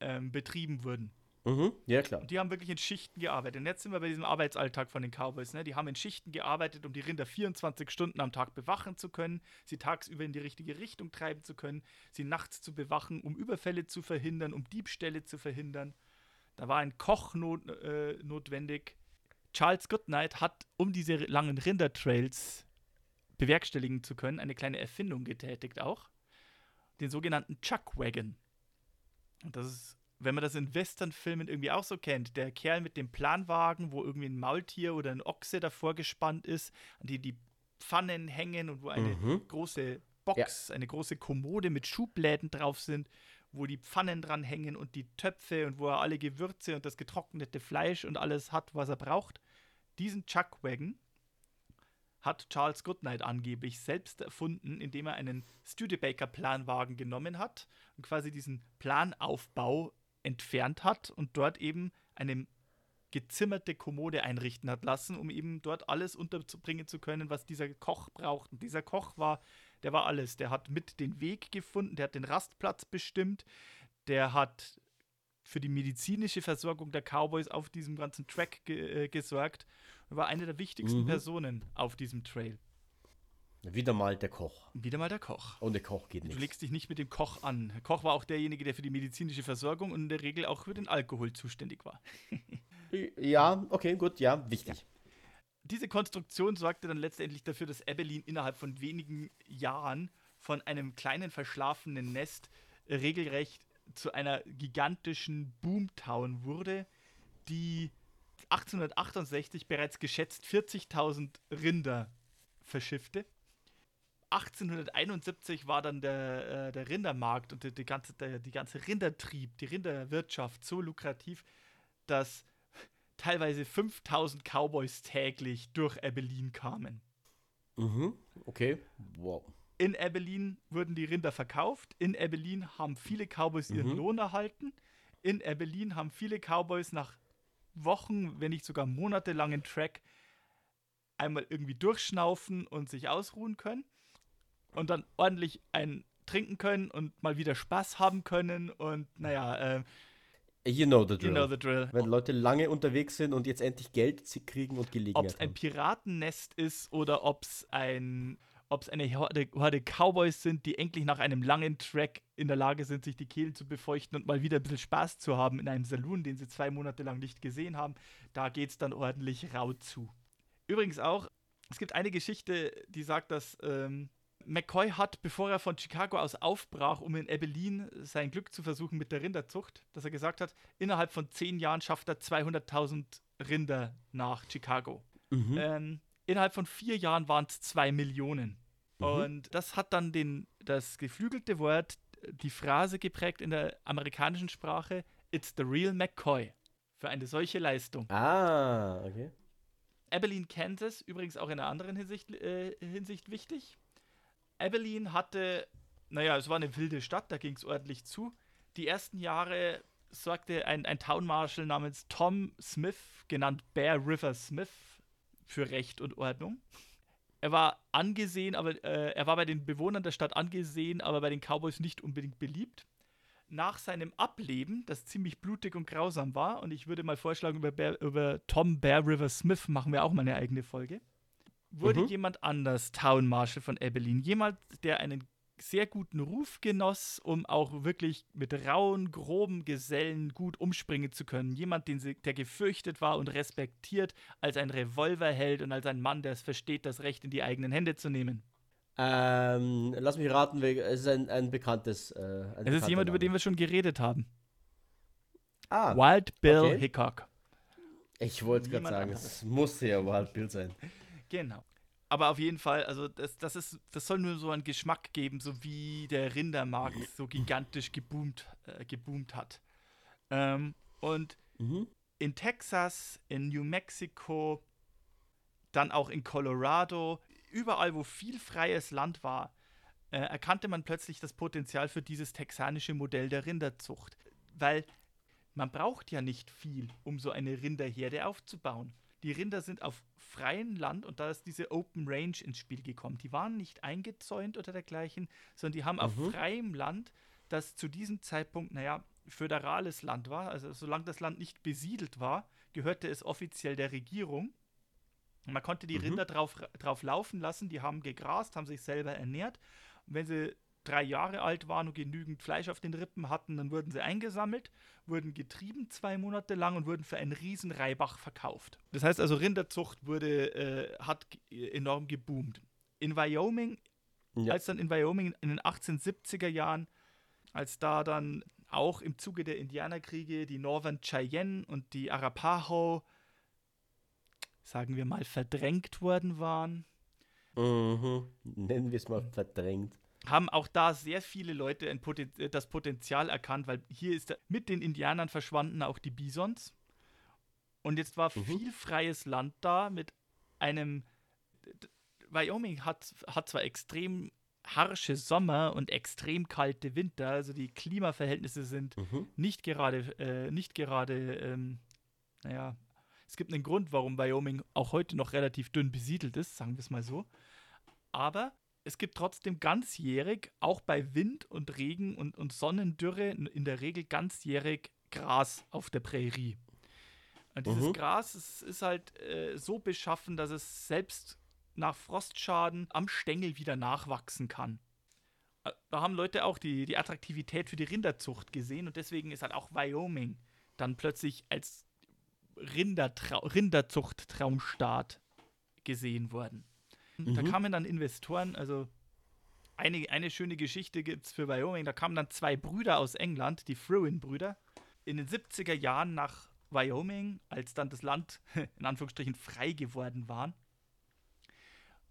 ähm, betrieben wurden. Mhm. Ja, klar. Und die haben wirklich in Schichten gearbeitet. Und jetzt sind wir bei diesem Arbeitsalltag von den Cowboys. Ne? Die haben in Schichten gearbeitet, um die Rinder 24 Stunden am Tag bewachen zu können, sie tagsüber in die richtige Richtung treiben zu können, sie nachts zu bewachen, um Überfälle zu verhindern, um Diebstähle zu verhindern. Da war ein Koch not, äh, notwendig. Charles Goodnight hat, um diese langen Rindertrails bewerkstelligen zu können, eine kleine Erfindung getätigt auch. Den sogenannten Chuck Wagon. Und das ist wenn man das in Westernfilmen irgendwie auch so kennt, der Kerl mit dem Planwagen, wo irgendwie ein Maultier oder ein Ochse davor gespannt ist, an die die Pfannen hängen und wo eine Mhm. große Box, eine große Kommode mit Schubläden drauf sind, wo die Pfannen dran hängen und die Töpfe und wo er alle Gewürze und das getrocknete Fleisch und alles hat, was er braucht. Diesen Chuckwagon hat Charles Goodnight angeblich selbst erfunden, indem er einen Studebaker-Planwagen genommen hat und quasi diesen Planaufbau entfernt hat und dort eben eine gezimmerte Kommode einrichten hat lassen, um eben dort alles unterzubringen zu können, was dieser Koch braucht. Und dieser Koch war, der war alles. Der hat mit den Weg gefunden, der hat den Rastplatz bestimmt, der hat für die medizinische Versorgung der Cowboys auf diesem ganzen Track ge äh, gesorgt. Er war eine der wichtigsten Mhm. Personen auf diesem Trail. Wieder mal der Koch. Wieder mal der Koch. Ohne Koch geht Du nichts. legst dich nicht mit dem Koch an. Der Koch war auch derjenige, der für die medizinische Versorgung und in der Regel auch für den Alkohol zuständig war. Ja, okay, gut, ja, wichtig. Diese Konstruktion sorgte dann letztendlich dafür, dass Abilene innerhalb von wenigen Jahren von einem kleinen verschlafenen Nest regelrecht zu einer gigantischen Boomtown wurde, die 1868 bereits geschätzt 40.000 Rinder verschiffte. 1871 war dann der, äh, der Rindermarkt und die, die, ganze, der, die ganze Rindertrieb, die Rinderwirtschaft so lukrativ, dass teilweise 5000 Cowboys täglich durch Abilene kamen. Mhm, okay, wow. In Abilene wurden die Rinder verkauft. In Abilene haben viele Cowboys ihren Mhm. Lohn erhalten. In Abilene haben viele Cowboys nach Wochen, wenn nicht sogar monatelangen Track einmal irgendwie durchschnaufen und sich ausruhen können. Und dann ordentlich ein trinken können und mal wieder Spaß haben können. Und naja, äh, You know the drill. you know the drill. Wenn Leute lange unterwegs sind und jetzt endlich Geld kriegen und ob Gelegenheit es ein. Piratennest ist oder ob es ein ob es eine Horde, Horde Cowboys sind, die endlich nach einem langen Track in der Lage sind, sich die Kehlen zu befeuchten und mal wieder ein bisschen Spaß zu haben in einem Saloon, den sie zwei Monate lang nicht gesehen haben, da geht es dann ordentlich rau zu. Übrigens auch, es gibt eine Geschichte, die sagt, dass ähm, McCoy hat, bevor er von Chicago aus aufbrach, um in Abilene sein Glück zu versuchen mit der Rinderzucht, dass er gesagt hat, innerhalb von zehn Jahren schafft er 200.000 Rinder nach Chicago. Mhm. Ähm, innerhalb von vier Jahren waren es zwei Millionen. Mhm. Und das hat dann den, das geflügelte Wort, die Phrase geprägt in der amerikanischen Sprache, It's the real McCoy. Für eine solche Leistung. Ah, okay. Abilene, Kansas, übrigens auch in einer anderen Hinsicht, äh, Hinsicht wichtig. Abilene hatte, naja, es war eine wilde Stadt, da ging es ordentlich zu. Die ersten Jahre sorgte ein, ein Town Marshal namens Tom Smith, genannt Bear River Smith, für Recht und Ordnung. Er war angesehen, aber äh, er war bei den Bewohnern der Stadt angesehen, aber bei den Cowboys nicht unbedingt beliebt. Nach seinem Ableben, das ziemlich blutig und grausam war, und ich würde mal vorschlagen, über, Bear, über Tom Bear River Smith machen wir auch mal eine eigene Folge, wurde Mhm. jemand anders Town Marshal von Abilene. Jemand, der einen sehr guten Ruf genoss, um auch wirklich mit rauen, groben Gesellen gut umspringen zu können. Jemand, den sie, der gefürchtet war und respektiert als ein Revolverheld und als ein Mann, der es versteht, das Recht in die eigenen Hände zu nehmen. Ähm, lass mich raten, es ist ein, ein bekanntes. Äh, ein Es ist jemand, über Name. den wir schon geredet haben. Ah, Wild Bill okay. Hickok. ich wollte gerade sagen, anderes. es muss ja Wild Bill sein. Genau. Aber auf jeden Fall, also das, das, ist, das soll nur so einen Geschmack geben, so wie der Rindermarkt so gigantisch geboomt, äh, geboomt hat. Ähm, und Mhm. in Texas, in New Mexico, dann auch in Colorado, überall, wo viel freies Land war, äh, erkannte man plötzlich das Potenzial für dieses texanische Modell der Rinderzucht. Weil man braucht ja nicht viel, um so eine Rinderherde aufzubauen. Die Rinder sind auf freiem Land und da ist diese Open Range ins Spiel gekommen. Die waren nicht eingezäunt oder dergleichen, sondern die haben auf Mhm. freiem Land, das zu diesem Zeitpunkt, naja, föderales Land war, also solange das Land nicht besiedelt war, gehörte es offiziell der Regierung. Man konnte die Mhm. Rinder drauf, drauf laufen lassen, die haben gegrast, haben sich selber ernährt. Und wenn sie drei Jahre alt waren und genügend Fleisch auf den Rippen hatten, dann wurden sie eingesammelt, wurden getrieben zwei Monate lang und wurden für einen riesen Reibach verkauft. Das heißt also, Rinderzucht wurde, äh, hat ge- enorm geboomt. In Wyoming, Ja. als dann in Wyoming in den 1870er Jahren, als da dann auch im Zuge der Indianerkriege die Northern Cheyenne und die Arapaho, sagen wir mal, verdrängt worden waren, Mhm. Nennen wir es mal verdrängt. Haben auch da sehr viele Leute Poten äh, das Potenzial erkannt, weil hier ist mit den Indianern verschwanden auch die Bisons. Und jetzt war Mhm. viel freies Land da mit einem. Wyoming hat, hat zwar extrem harsche Sommer und extrem kalte Winter, also die Klimaverhältnisse sind Mhm. nicht gerade, äh, nicht gerade, ähm, naja, es gibt einen Grund, warum Wyoming auch heute noch relativ dünn besiedelt ist, sagen wir es mal so. Aber es gibt trotzdem ganzjährig, auch bei Wind und Regen und, und Sonnendürre, in- der Regel ganzjährig Gras auf der Prärie. Und dieses Mhm. Gras ist, ist halt äh, so beschaffen, dass es selbst nach Frostschaden am Stängel wieder nachwachsen kann. Äh, Da haben Leute auch die, die Attraktivität für die Rinderzucht gesehen und deswegen ist halt auch Wyoming dann plötzlich als Rindertrau Rinderzucht-Traumstaat gesehen worden. Da Mhm. kamen dann Investoren, also eine, eine schöne Geschichte gibt es für Wyoming. Da kamen dann zwei Brüder aus England, die Fruin-Brüder, in den 70er Jahren nach Wyoming, als dann das Land in Anführungsstrichen frei geworden war,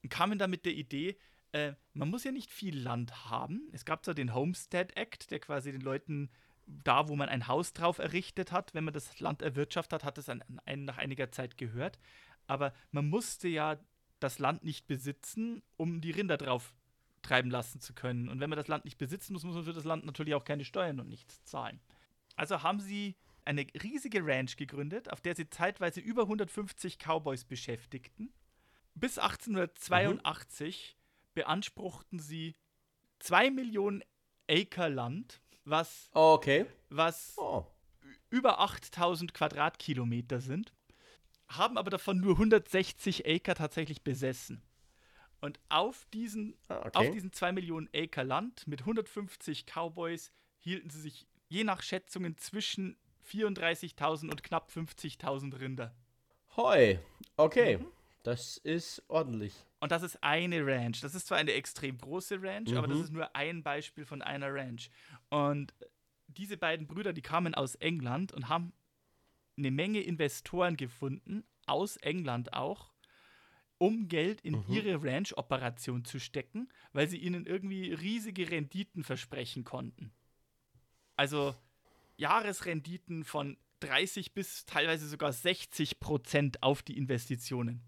und kamen dann mit der Idee, äh, man muss ja nicht viel Land haben. Es gab zwar den Homestead Act, der quasi den Leuten da, wo man ein Haus drauf errichtet hat, wenn man das Land erwirtschaftet hat, hat es an, nach einiger Zeit gehört. Aber man musste ja das Land nicht besitzen, um die Rinder drauf treiben lassen zu können. Und wenn man das Land nicht besitzen muss, muss man für das Land natürlich auch keine Steuern und nichts zahlen. Also haben sie eine riesige Ranch gegründet, auf der sie zeitweise über 150 Cowboys beschäftigten. Bis 1882 beanspruchten sie 2 Millionen Acre Land, was, Okay. was Oh. über 8000 Quadratkilometer sind, haben aber davon nur 160 Acre tatsächlich besessen. Und auf diesen, Ah, auf okay. diesen 2 Millionen Acre Land mit 150 Cowboys hielten sie sich je nach Schätzungen zwischen 34.000 und knapp 50.000 Rinder. Hoi. Okay. Mhm. Das ist ordentlich. Und das ist eine Ranch. Das ist zwar eine extrem große Ranch, aber das Mhm. ist nur ein Beispiel von einer Ranch. Und diese beiden Brüder, die kamen aus England und haben eine Menge Investoren gefunden, aus England auch, um Geld in Mhm. ihre Ranch-Operation zu stecken, weil sie ihnen irgendwie riesige Renditen versprechen konnten. Also Jahresrenditen von 30 bis teilweise sogar 60 Prozent auf die Investitionen.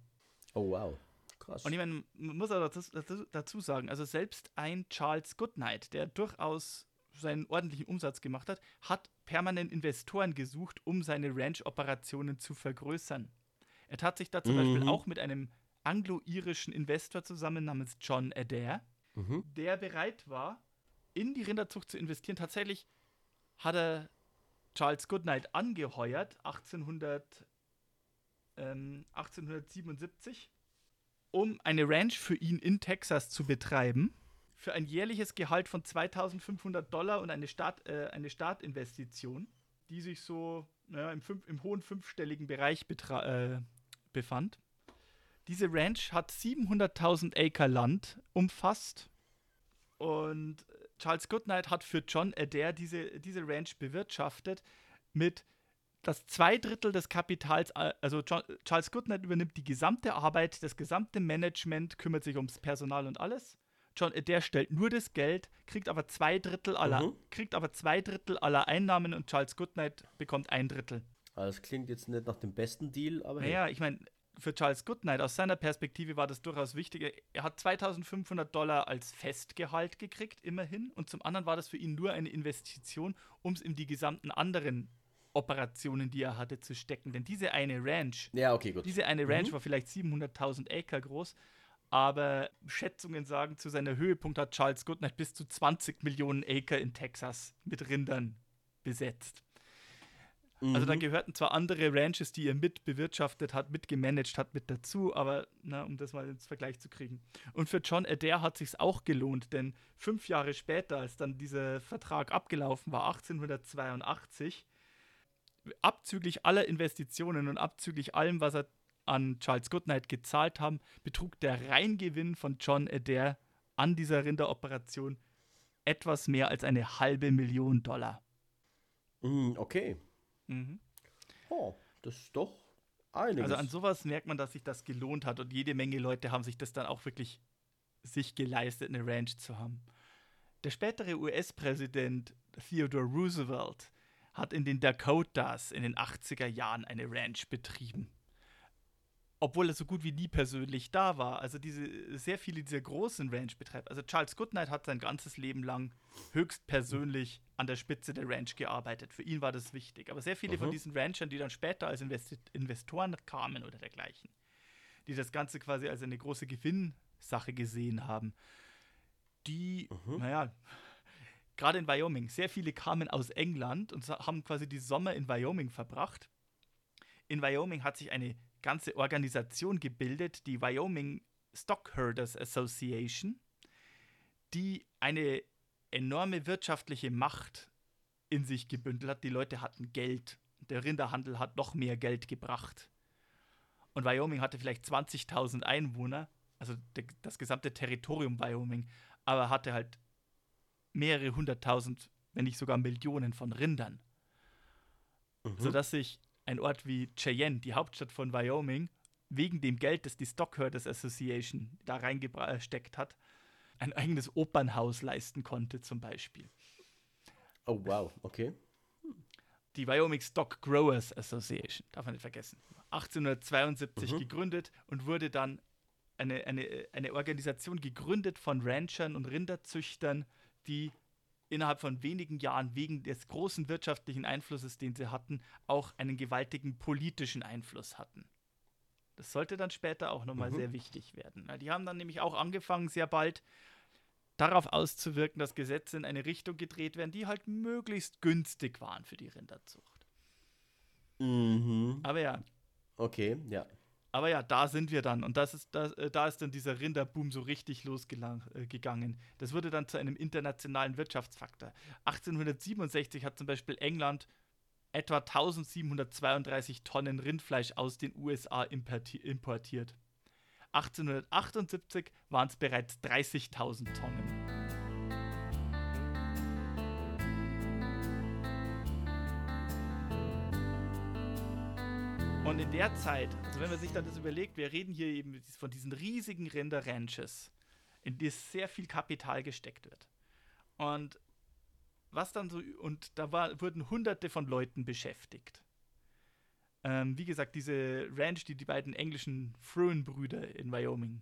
Oh, wow. Krass. Und ich meine, man muss aber dazu, dazu, dazu sagen, also selbst ein Charles Goodnight, der durchaus seinen ordentlichen Umsatz gemacht hat, hat permanent Investoren gesucht, um seine Ranch-Operationen zu vergrößern. Er tat sich da zum Beispiel Mhm. auch mit einem anglo-irischen Investor zusammen namens John Adair, Mhm. der bereit war, in die Rinderzucht zu investieren. Tatsächlich hat er Charles Goodnight angeheuert, 1800, ähm, 1877, um eine Ranch für ihn in Texas zu betreiben. Für ein jährliches Gehalt von 2500 Dollar und eine, Start, äh, eine Startinvestition, die sich so naja, im, fünf, im hohen fünfstelligen Bereich äh, befand. Diese Ranch hat 700.000 Acre Land umfasst und Charles Goodnight hat für John Adair diese, diese Ranch bewirtschaftet mit das zwei Drittel des Kapitals, äh, also John, Charles Goodnight übernimmt die gesamte Arbeit, das gesamte Management, kümmert sich ums Personal und alles. John Adair stellt nur das Geld, kriegt aber zwei Drittel aller, Mhm. kriegt aber zwei Drittel aller Einnahmen und Charles Goodnight bekommt ein Drittel. Also das klingt jetzt nicht nach dem besten Deal, aber hey. Naja, ich meine, für Charles Goodnight aus seiner Perspektive war das durchaus wichtig. Er hat 2500 Dollar als Festgehalt gekriegt, immerhin. Und zum anderen war das für ihn nur eine Investition, um es in die gesamten anderen Operationen, die er hatte, zu stecken. Denn diese eine Ranch, Ja, okay, gut. diese eine Ranch war vielleicht 700.000 Acre groß. Aber Schätzungen sagen, zu seiner Höhepunkt hat Charles Goodnight bis zu 20 Millionen Acre in Texas mit Rindern besetzt. Also da Mhm. gehörten zwar andere Ranches, die er mit bewirtschaftet hat, mit gemanagt hat, mit dazu, aber na, um das mal ins Vergleich zu kriegen. Und für John Adair hat sich's auch gelohnt, denn fünf Jahre später, als dann dieser Vertrag abgelaufen war, 1882, abzüglich aller Investitionen und abzüglich allem, was er an Charles Goodnight gezahlt haben, betrug der Reingewinn von John Adair an dieser Rinderoperation etwas mehr als eine halbe Million Dollar. Mhm, okay. Mhm. Oh, das ist doch einiges. Also an sowas merkt man, dass sich das gelohnt hat und jede Menge Leute haben sich das dann auch wirklich sich geleistet, eine Ranch zu haben. Der spätere US-Präsident Theodore Roosevelt hat in den Dakotas in den 80er Jahren eine Ranch betrieben. Obwohl er so gut wie nie persönlich da war. Also diese sehr viele dieser großen Ranch-Betreiber. Also Charles Goodnight hat sein ganzes Leben lang höchst persönlich an der Spitze der Ranch gearbeitet. Für ihn war das wichtig. Aber sehr viele von Mhm. diesen Ranchern, die dann später als Investi Investoren kamen oder dergleichen, die das Ganze quasi als eine große Gewinnsache gesehen haben, die, Mhm. naja, gerade in Wyoming, sehr viele kamen aus England und haben quasi die Sommer in Wyoming verbracht. In Wyoming hat sich eine ganze Organisation gebildet, die Wyoming Stockherders Association, die eine enorme wirtschaftliche Macht in sich gebündelt hat. Die Leute hatten Geld. Der Rinderhandel hat noch mehr Geld gebracht. Und Wyoming hatte vielleicht 20.000 Einwohner, also das gesamte Territorium Wyoming, aber hatte halt mehrere hunderttausend, wenn nicht sogar Millionen von Rindern. Mhm. Sodass sich ein Ort wie Cheyenne, die Hauptstadt von Wyoming, wegen dem Geld, das die Stockherders Association da reingesteckt hat, ein eigenes Opernhaus leisten konnte, zum Beispiel. Oh, wow, okay. Die Wyoming Stock Growers Association, darf man nicht vergessen. 1872 Mhm. gegründet und wurde dann eine, eine, eine Organisation gegründet von Ranchern und Rinderzüchtern, die innerhalb von wenigen Jahren wegen des großen wirtschaftlichen Einflusses, den sie hatten, auch einen gewaltigen politischen Einfluss hatten. Das sollte dann später auch nochmal Mhm. sehr wichtig werden. Die haben dann nämlich auch angefangen, sehr bald darauf auszuwirken, dass Gesetze in eine Richtung gedreht werden, die halt möglichst günstig waren für die Rinderzucht. Mhm. Aber ja, Okay, ja. Aber ja, da sind wir dann. Und das ist, das, äh, da ist dann dieser Rinderboom so richtig losgegangen. Das wurde dann zu einem internationalen Wirtschaftsfaktor. 1867 hat zum Beispiel England etwa 1732 Tonnen Rindfleisch aus den USA importi- importiert. 1878 waren es bereits 30.000 Tonnen. Und in der Zeit, also wenn man sich dann das überlegt, wir reden hier eben von diesen riesigen Rinder-Ranches, in die sehr viel Kapital gesteckt wird. Und was dann so, und da war, wurden hunderte von Leuten beschäftigt. Ähm, wie gesagt, diese Ranch, die die beiden englischen Fruin-Brüder in Wyoming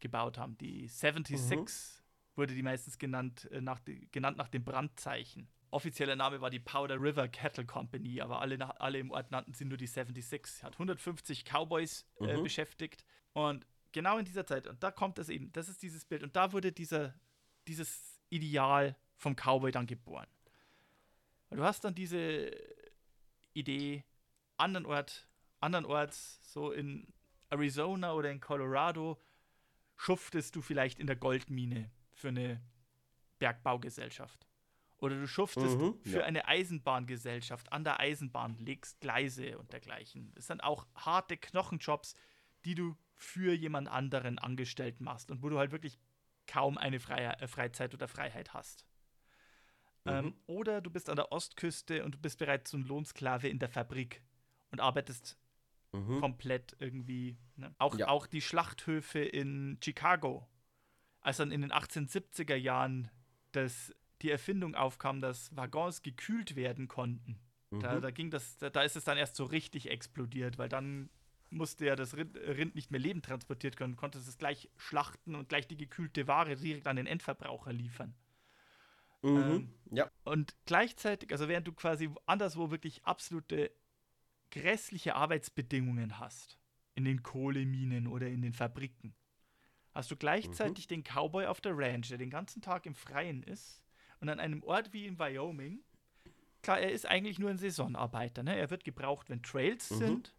gebaut haben, die 76 wurde die meistens genannt, äh, nach, genannt nach dem Brandzeichen. Offizieller Name war die Powder River Cattle Company, aber alle, alle im Ort nannten sie nur die 76. Hat 150 Cowboys äh, Mhm. beschäftigt. Und genau in dieser Zeit, und da kommt es eben, das ist dieses Bild, und da wurde dieser, dieses Ideal vom Cowboy dann geboren. Und du hast dann diese Idee, anderen Ort, andernorts, so in Arizona oder in Colorado, schuftest du vielleicht in der Goldmine für eine Bergbaugesellschaft. Oder du schuftest Mhm, für ja. eine Eisenbahngesellschaft an der Eisenbahn, legst Gleise und dergleichen. Das sind auch harte Knochenjobs, die du für jemand anderen angestellt machst und wo du halt wirklich kaum eine Freie äh, Freizeit oder Freiheit hast. Ähm, oder du bist an der Ostküste und du bist bereits so ein Lohnsklave in der Fabrik und arbeitest Mhm. komplett irgendwie. Ne? Auch, Ja. auch die Schlachthöfe in Chicago, als dann in den 1870er Jahren das, die Erfindung aufkam, dass Waggons gekühlt werden konnten. Da, Mhm. da ging das, da, da ist es dann erst so richtig explodiert, weil dann musste ja das Rind, Rind nicht mehr lebend transportiert können, konnte es gleich schlachten und gleich die gekühlte Ware direkt an den Endverbraucher liefern. Mhm. ähm, ja. Und gleichzeitig, also während du quasi anderswo wirklich absolute grässliche Arbeitsbedingungen hast, in den Kohleminen oder in den Fabriken, hast du gleichzeitig den Cowboy auf der Ranch, der den ganzen Tag im Freien ist und an einem Ort wie in Wyoming klar, er ist eigentlich nur ein Saisonarbeiter. Ne? Er wird gebraucht, wenn Trails Mhm. sind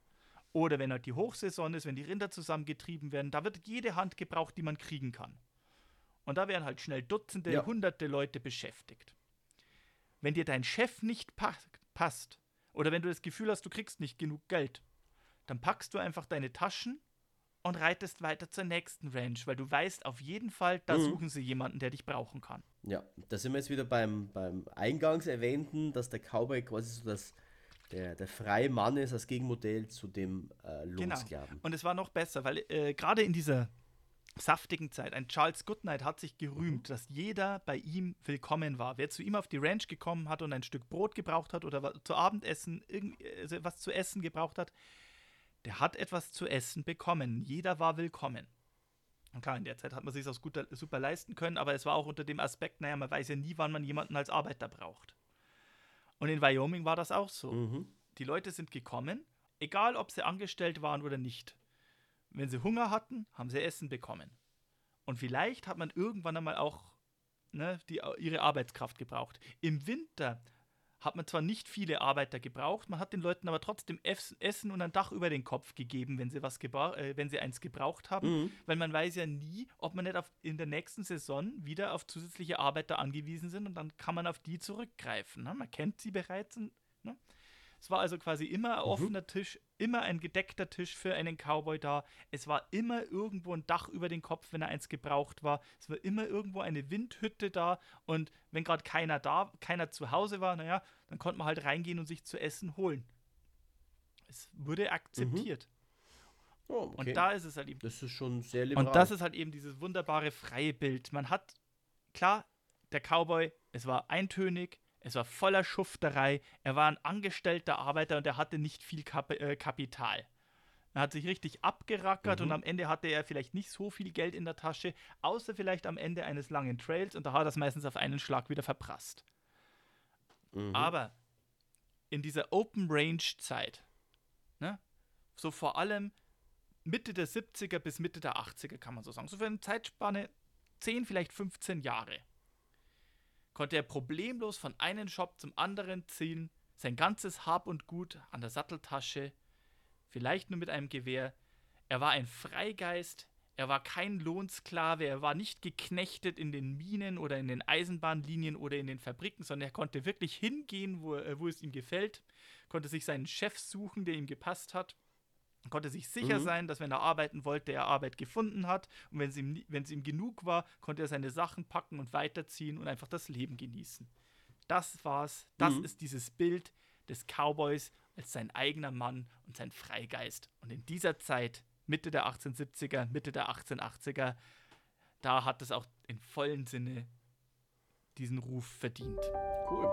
oder wenn halt die Hochsaison ist, wenn die Rinder zusammengetrieben werden. Da wird jede Hand gebraucht, die man kriegen kann. Und da werden halt schnell Dutzende, Ja. hunderte Leute beschäftigt. Wenn dir dein Chef nicht pa passt oder wenn du das Gefühl hast, du kriegst nicht genug Geld, dann packst du einfach deine Taschen und reitest weiter zur nächsten Ranch, weil du weißt auf jeden Fall, da Mhm. suchen sie jemanden, der dich brauchen kann. Ja, da sind wir jetzt wieder beim, beim eingangs erwähnten, dass der Cowboy quasi so das, der, der freie Mann ist als Gegenmodell zu dem äh, Lohnsklaven. Und es war noch besser, weil äh, gerade in dieser saftigen Zeit, ein Charles Goodnight hat sich gerühmt, dass jeder bei ihm willkommen war. Wer zu ihm auf die Ranch gekommen hat und ein Stück Brot gebraucht hat oder zu Abendessen irgend, also was zu essen gebraucht hat, der hat etwas zu essen bekommen. Jeder war willkommen. Und klar, in der Zeit hat man sich das gut, super leisten können, aber es war auch unter dem Aspekt, naja, man weiß ja nie, wann man jemanden als Arbeiter braucht. Und in Wyoming war das auch so. Mhm. Die Leute sind gekommen, egal ob sie angestellt waren oder nicht. Wenn sie Hunger hatten, haben sie Essen bekommen. Und vielleicht hat man irgendwann einmal auch ne, die, ihre Arbeitskraft gebraucht. Im Winter hat man zwar nicht viele Arbeiter gebraucht, man hat den Leuten aber trotzdem Ess- Essen und ein Dach über den Kopf gegeben, wenn sie, was äh, wenn sie eins gebraucht haben, Mhm. weil man weiß ja nie, ob man nicht auf, in der nächsten Saison wieder auf zusätzliche Arbeiter angewiesen sind und dann kann man auf die zurückgreifen. Ne? Man kennt sie bereits. Und, ne? Es war also quasi immer ein offener Tisch, immer ein gedeckter Tisch für einen Cowboy da. Es war immer irgendwo ein Dach über den Kopf, wenn er eins gebraucht war. Es war immer irgendwo eine Windhütte da. Und wenn gerade keiner da, keiner zu Hause war, naja, dann konnte man halt reingehen und sich zu essen holen. Es wurde akzeptiert. Oh, okay. Und da ist es halt eben. das ist schon sehr liberal. Und das ist halt eben dieses wunderbare freie Bild. Man hat, klar, der Cowboy, es war eintönig, es war voller Schufterei, er war ein angestellter Arbeiter und er hatte nicht viel Kap äh, Kapital. Er hat sich richtig abgerackert Mhm. und am Ende hatte er vielleicht nicht so viel Geld in der Tasche, außer vielleicht am Ende eines langen Trails und da hat er es meistens auf einen Schlag wieder verprasst. Mhm. Aber in dieser Open Range Zeit, ne, so vor allem Mitte der 70er bis Mitte der 80er, kann man so sagen, so für eine Zeitspanne 10, vielleicht 15 Jahre, konnte er problemlos von einem Shop zum anderen ziehen, sein ganzes Hab und Gut an der Satteltasche, vielleicht nur mit einem Gewehr. Er war ein Freigeist, er war kein Lohnsklave, er war nicht geknechtet in den Minen oder in den Eisenbahnlinien oder in den Fabriken, sondern er konnte wirklich hingehen, wo, wo es ihm gefällt, konnte sich seinen Chef suchen, der ihm gepasst hat, konnte sich sicher Mhm. sein, dass wenn er arbeiten wollte, er Arbeit gefunden hat und wenn es ihm, ihm genug war, konnte er seine Sachen packen und weiterziehen und einfach das Leben genießen. Das war's. Das Mhm. ist dieses Bild des Cowboys als sein eigener Mann und sein Freigeist. Und in dieser Zeit, Mitte der 1870er, Mitte der 1880er, da hat es auch in vollen Sinne diesen Ruf verdient. Cool.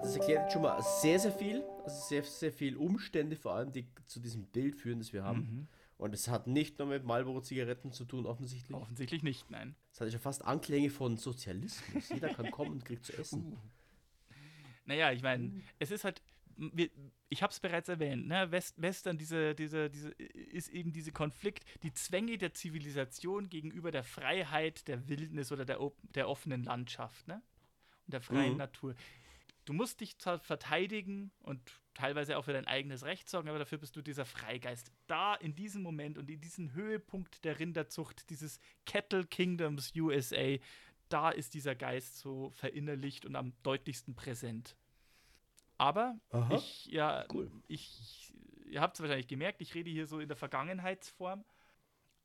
Also das erklärt jetzt schon mal sehr, sehr viel. Also sehr, sehr viel Umstände vor allem, die zu diesem Bild führen, das wir haben. Mhm. Und es hat nicht nur mit Marlboro-Zigaretten zu tun, offensichtlich. Offensichtlich nicht, nein. Es hat ja fast Anklänge von Sozialismus. Jeder kann kommen und kriegt zu essen. Uh. Naja, ich meine, Mhm. es ist halt, ich habe es bereits erwähnt, ne? West, Western, diese, diese, diese, ist eben diese Konflikt, die Zwänge der Zivilisation gegenüber der Freiheit, der Wildnis oder der, der offenen Landschaft, ne? Und der freien Mhm. Natur. Du musst dich zwar verteidigen und teilweise auch für dein eigenes Recht sorgen, aber dafür bist du dieser Freigeist. Da in diesem Moment und in diesem Höhepunkt der Rinderzucht, dieses Cattle Kingdoms USA, da ist dieser Geist so verinnerlicht und am deutlichsten präsent. Aber Aha. ich, ja, Cool. ich, ihr habt es wahrscheinlich gemerkt, ich rede hier so in der Vergangenheitsform.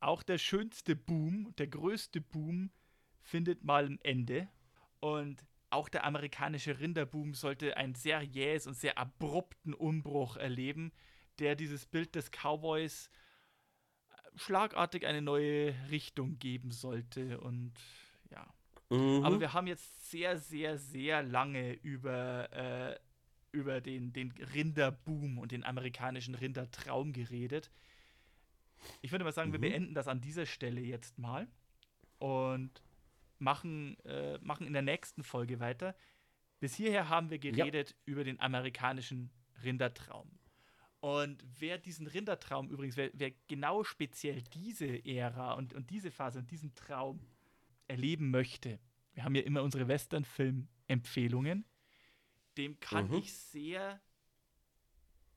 Auch der schönste Boom, der größte Boom findet mal ein Ende. Und auch der amerikanische Rinderboom sollte einen sehr jähes und sehr abrupten Umbruch erleben, der dieses Bild des Cowboys äh, schlagartig eine neue Richtung geben sollte. Und ja. Mhm. Aber wir haben jetzt sehr, sehr, sehr lange über, äh, über den, den Rinderboom und den amerikanischen Rindertraum geredet. Ich würde mal sagen, wir Mhm. beenden das an dieser Stelle jetzt mal und machen, äh, machen in der nächsten Folge weiter. Bis hierher haben wir geredet über den amerikanischen Rindertraum. Und wer diesen Rindertraum übrigens, wer, wer genau speziell diese Ära und, und diese Phase und diesen Traum erleben möchte, wir haben ja immer unsere Western-Film-Empfehlungen, dem kann Mhm. ich sehr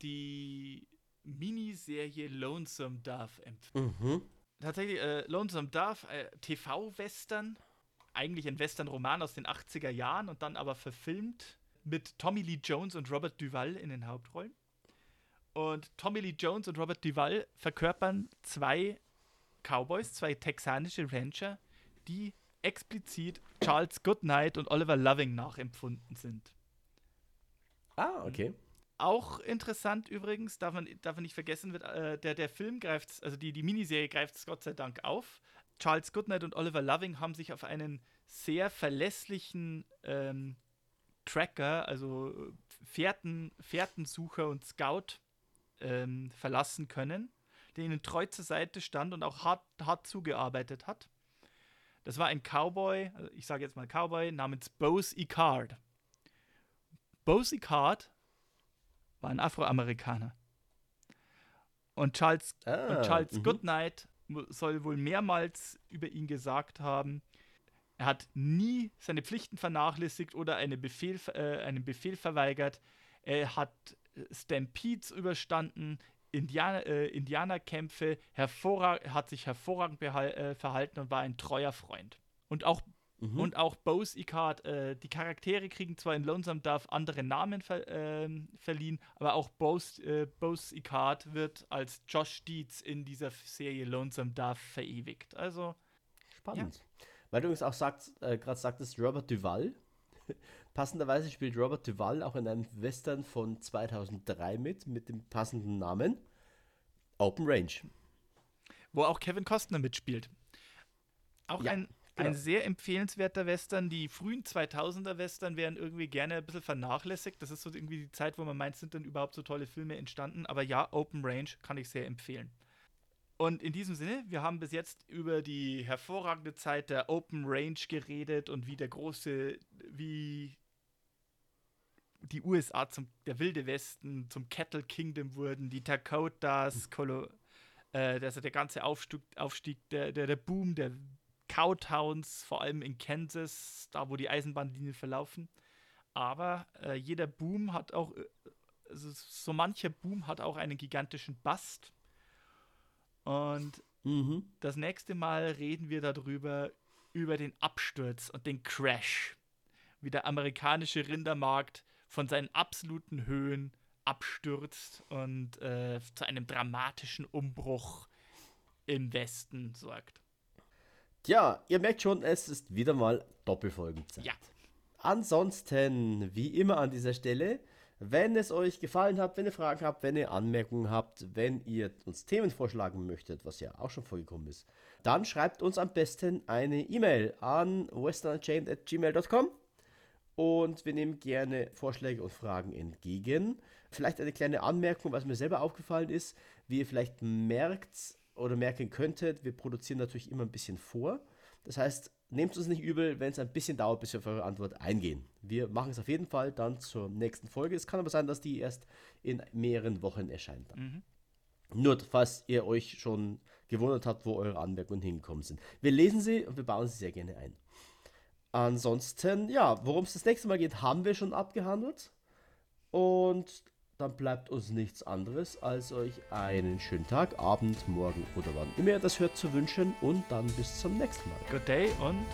die Miniserie Lonesome Dove empfehlen. Mhm. Tatsächlich, äh, Lonesome Dove, äh, TV-Western, eigentlich ein Western-Roman aus den 80er Jahren und dann aber verfilmt mit Tommy Lee Jones und Robert Duvall in den Hauptrollen. Und Tommy Lee Jones und Robert Duvall verkörpern zwei Cowboys, zwei texanische Rancher, die explizit Charles Goodnight und Oliver Loving nachempfunden sind. Ah, okay. Auch interessant übrigens, darf man, darf man nicht vergessen, wird, äh, der, der Film greift, also die, die Miniserie greift es Gott sei Dank auf. Charles Goodnight und Oliver Loving haben sich auf einen sehr verlässlichen ähm, Tracker, also äh, Fährten, Fährtensucher und Scout ähm, verlassen können, der ihnen treu zur Seite stand und auch hart, hart zugearbeitet hat. Das war ein Cowboy, also ich sage jetzt mal Cowboy, namens Bose Icard. Bose Icard war ein Afroamerikaner. Und Charles, Ah, und Charles mhm. Goodnight soll wohl mehrmals über ihn gesagt haben, er hat nie seine Pflichten vernachlässigt oder eine Befehl, äh, einen Befehl verweigert. Er hat äh, Stampedes überstanden, Indianer, äh, Indianerkämpfe, hat sich hervorragend äh, verhalten und war ein treuer Freund. Und auch Mhm. und auch Bose Icard, äh, die Charaktere kriegen zwar in Lonesome Dove andere Namen ver ähm, verliehen, aber auch Bose, äh, Bose Icard wird als Josh Dietz in dieser Serie Lonesome Dove verewigt. Also, Spannend. Weil du übrigens auch sagt, äh, gerade sagtest, Robert Duvall. Passenderweise spielt Robert Duvall auch in einem Western von 2003 mit, mit dem passenden Namen Open Range. wo auch Kevin Costner mitspielt. Auch Ja, ein, genau. ein sehr empfehlenswerter Western. Die frühen 2000er Western werden irgendwie gerne ein bisschen vernachlässigt. Das ist so irgendwie die Zeit, wo man meint, sind denn überhaupt so tolle Filme entstanden. Aber ja, Open Range kann ich sehr empfehlen. Und in diesem Sinne, wir haben bis jetzt über die hervorragende Zeit der Open Range geredet und wie der große, wie die USA zum, der wilde Westen zum Cattle Kingdom wurden, die Dakotas, Colo, äh, also der ganze Aufstieg, Aufstieg der, der, der Boom der Cowtowns, vor allem in Kansas, da wo die Eisenbahnlinien verlaufen. Aber äh, jeder Boom hat auch, äh, also so mancher Boom hat auch einen gigantischen Bust. Und Mhm. das nächste Mal reden wir darüber, über den Absturz und den Crash. Wie der amerikanische Rindermarkt von seinen absoluten Höhen abstürzt und äh, zu einem dramatischen Umbruch im Westen sorgt. Tja, ihr merkt schon, es ist wieder mal Doppelfolgenzeit. Ja. Ansonsten, wie immer an dieser Stelle, wenn es euch gefallen hat, wenn ihr Fragen habt, wenn ihr Anmerkungen habt, wenn ihr uns Themen vorschlagen möchtet, was ja auch schon vorgekommen ist, dann schreibt uns am besten eine E-Mail an westernunchained.gmail.com und wir nehmen gerne Vorschläge und Fragen entgegen. Vielleicht eine kleine Anmerkung, was mir selber aufgefallen ist, wie ihr vielleicht merkt oder merken könntet, wir produzieren natürlich immer ein bisschen vor. Das heißt, nehmt uns nicht übel, wenn es ein bisschen dauert, bis wir auf eure Antwort eingehen. Wir machen es auf jeden Fall dann zur nächsten Folge. Es kann aber sein, dass die erst in mehreren Wochen erscheint. Dann. Nur, falls ihr euch schon gewundert habt, wo eure Anmerkungen hingekommen sind. Wir lesen sie und wir bauen sie sehr gerne ein. Ansonsten, ja, worum es das nächste Mal geht, haben wir schon abgehandelt. Und dann bleibt uns nichts anderes, als euch einen schönen Tag, Abend, Morgen oder wann immer ihr das hört zu wünschen. Und dann bis zum nächsten Mal. Good day und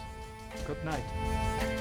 good night.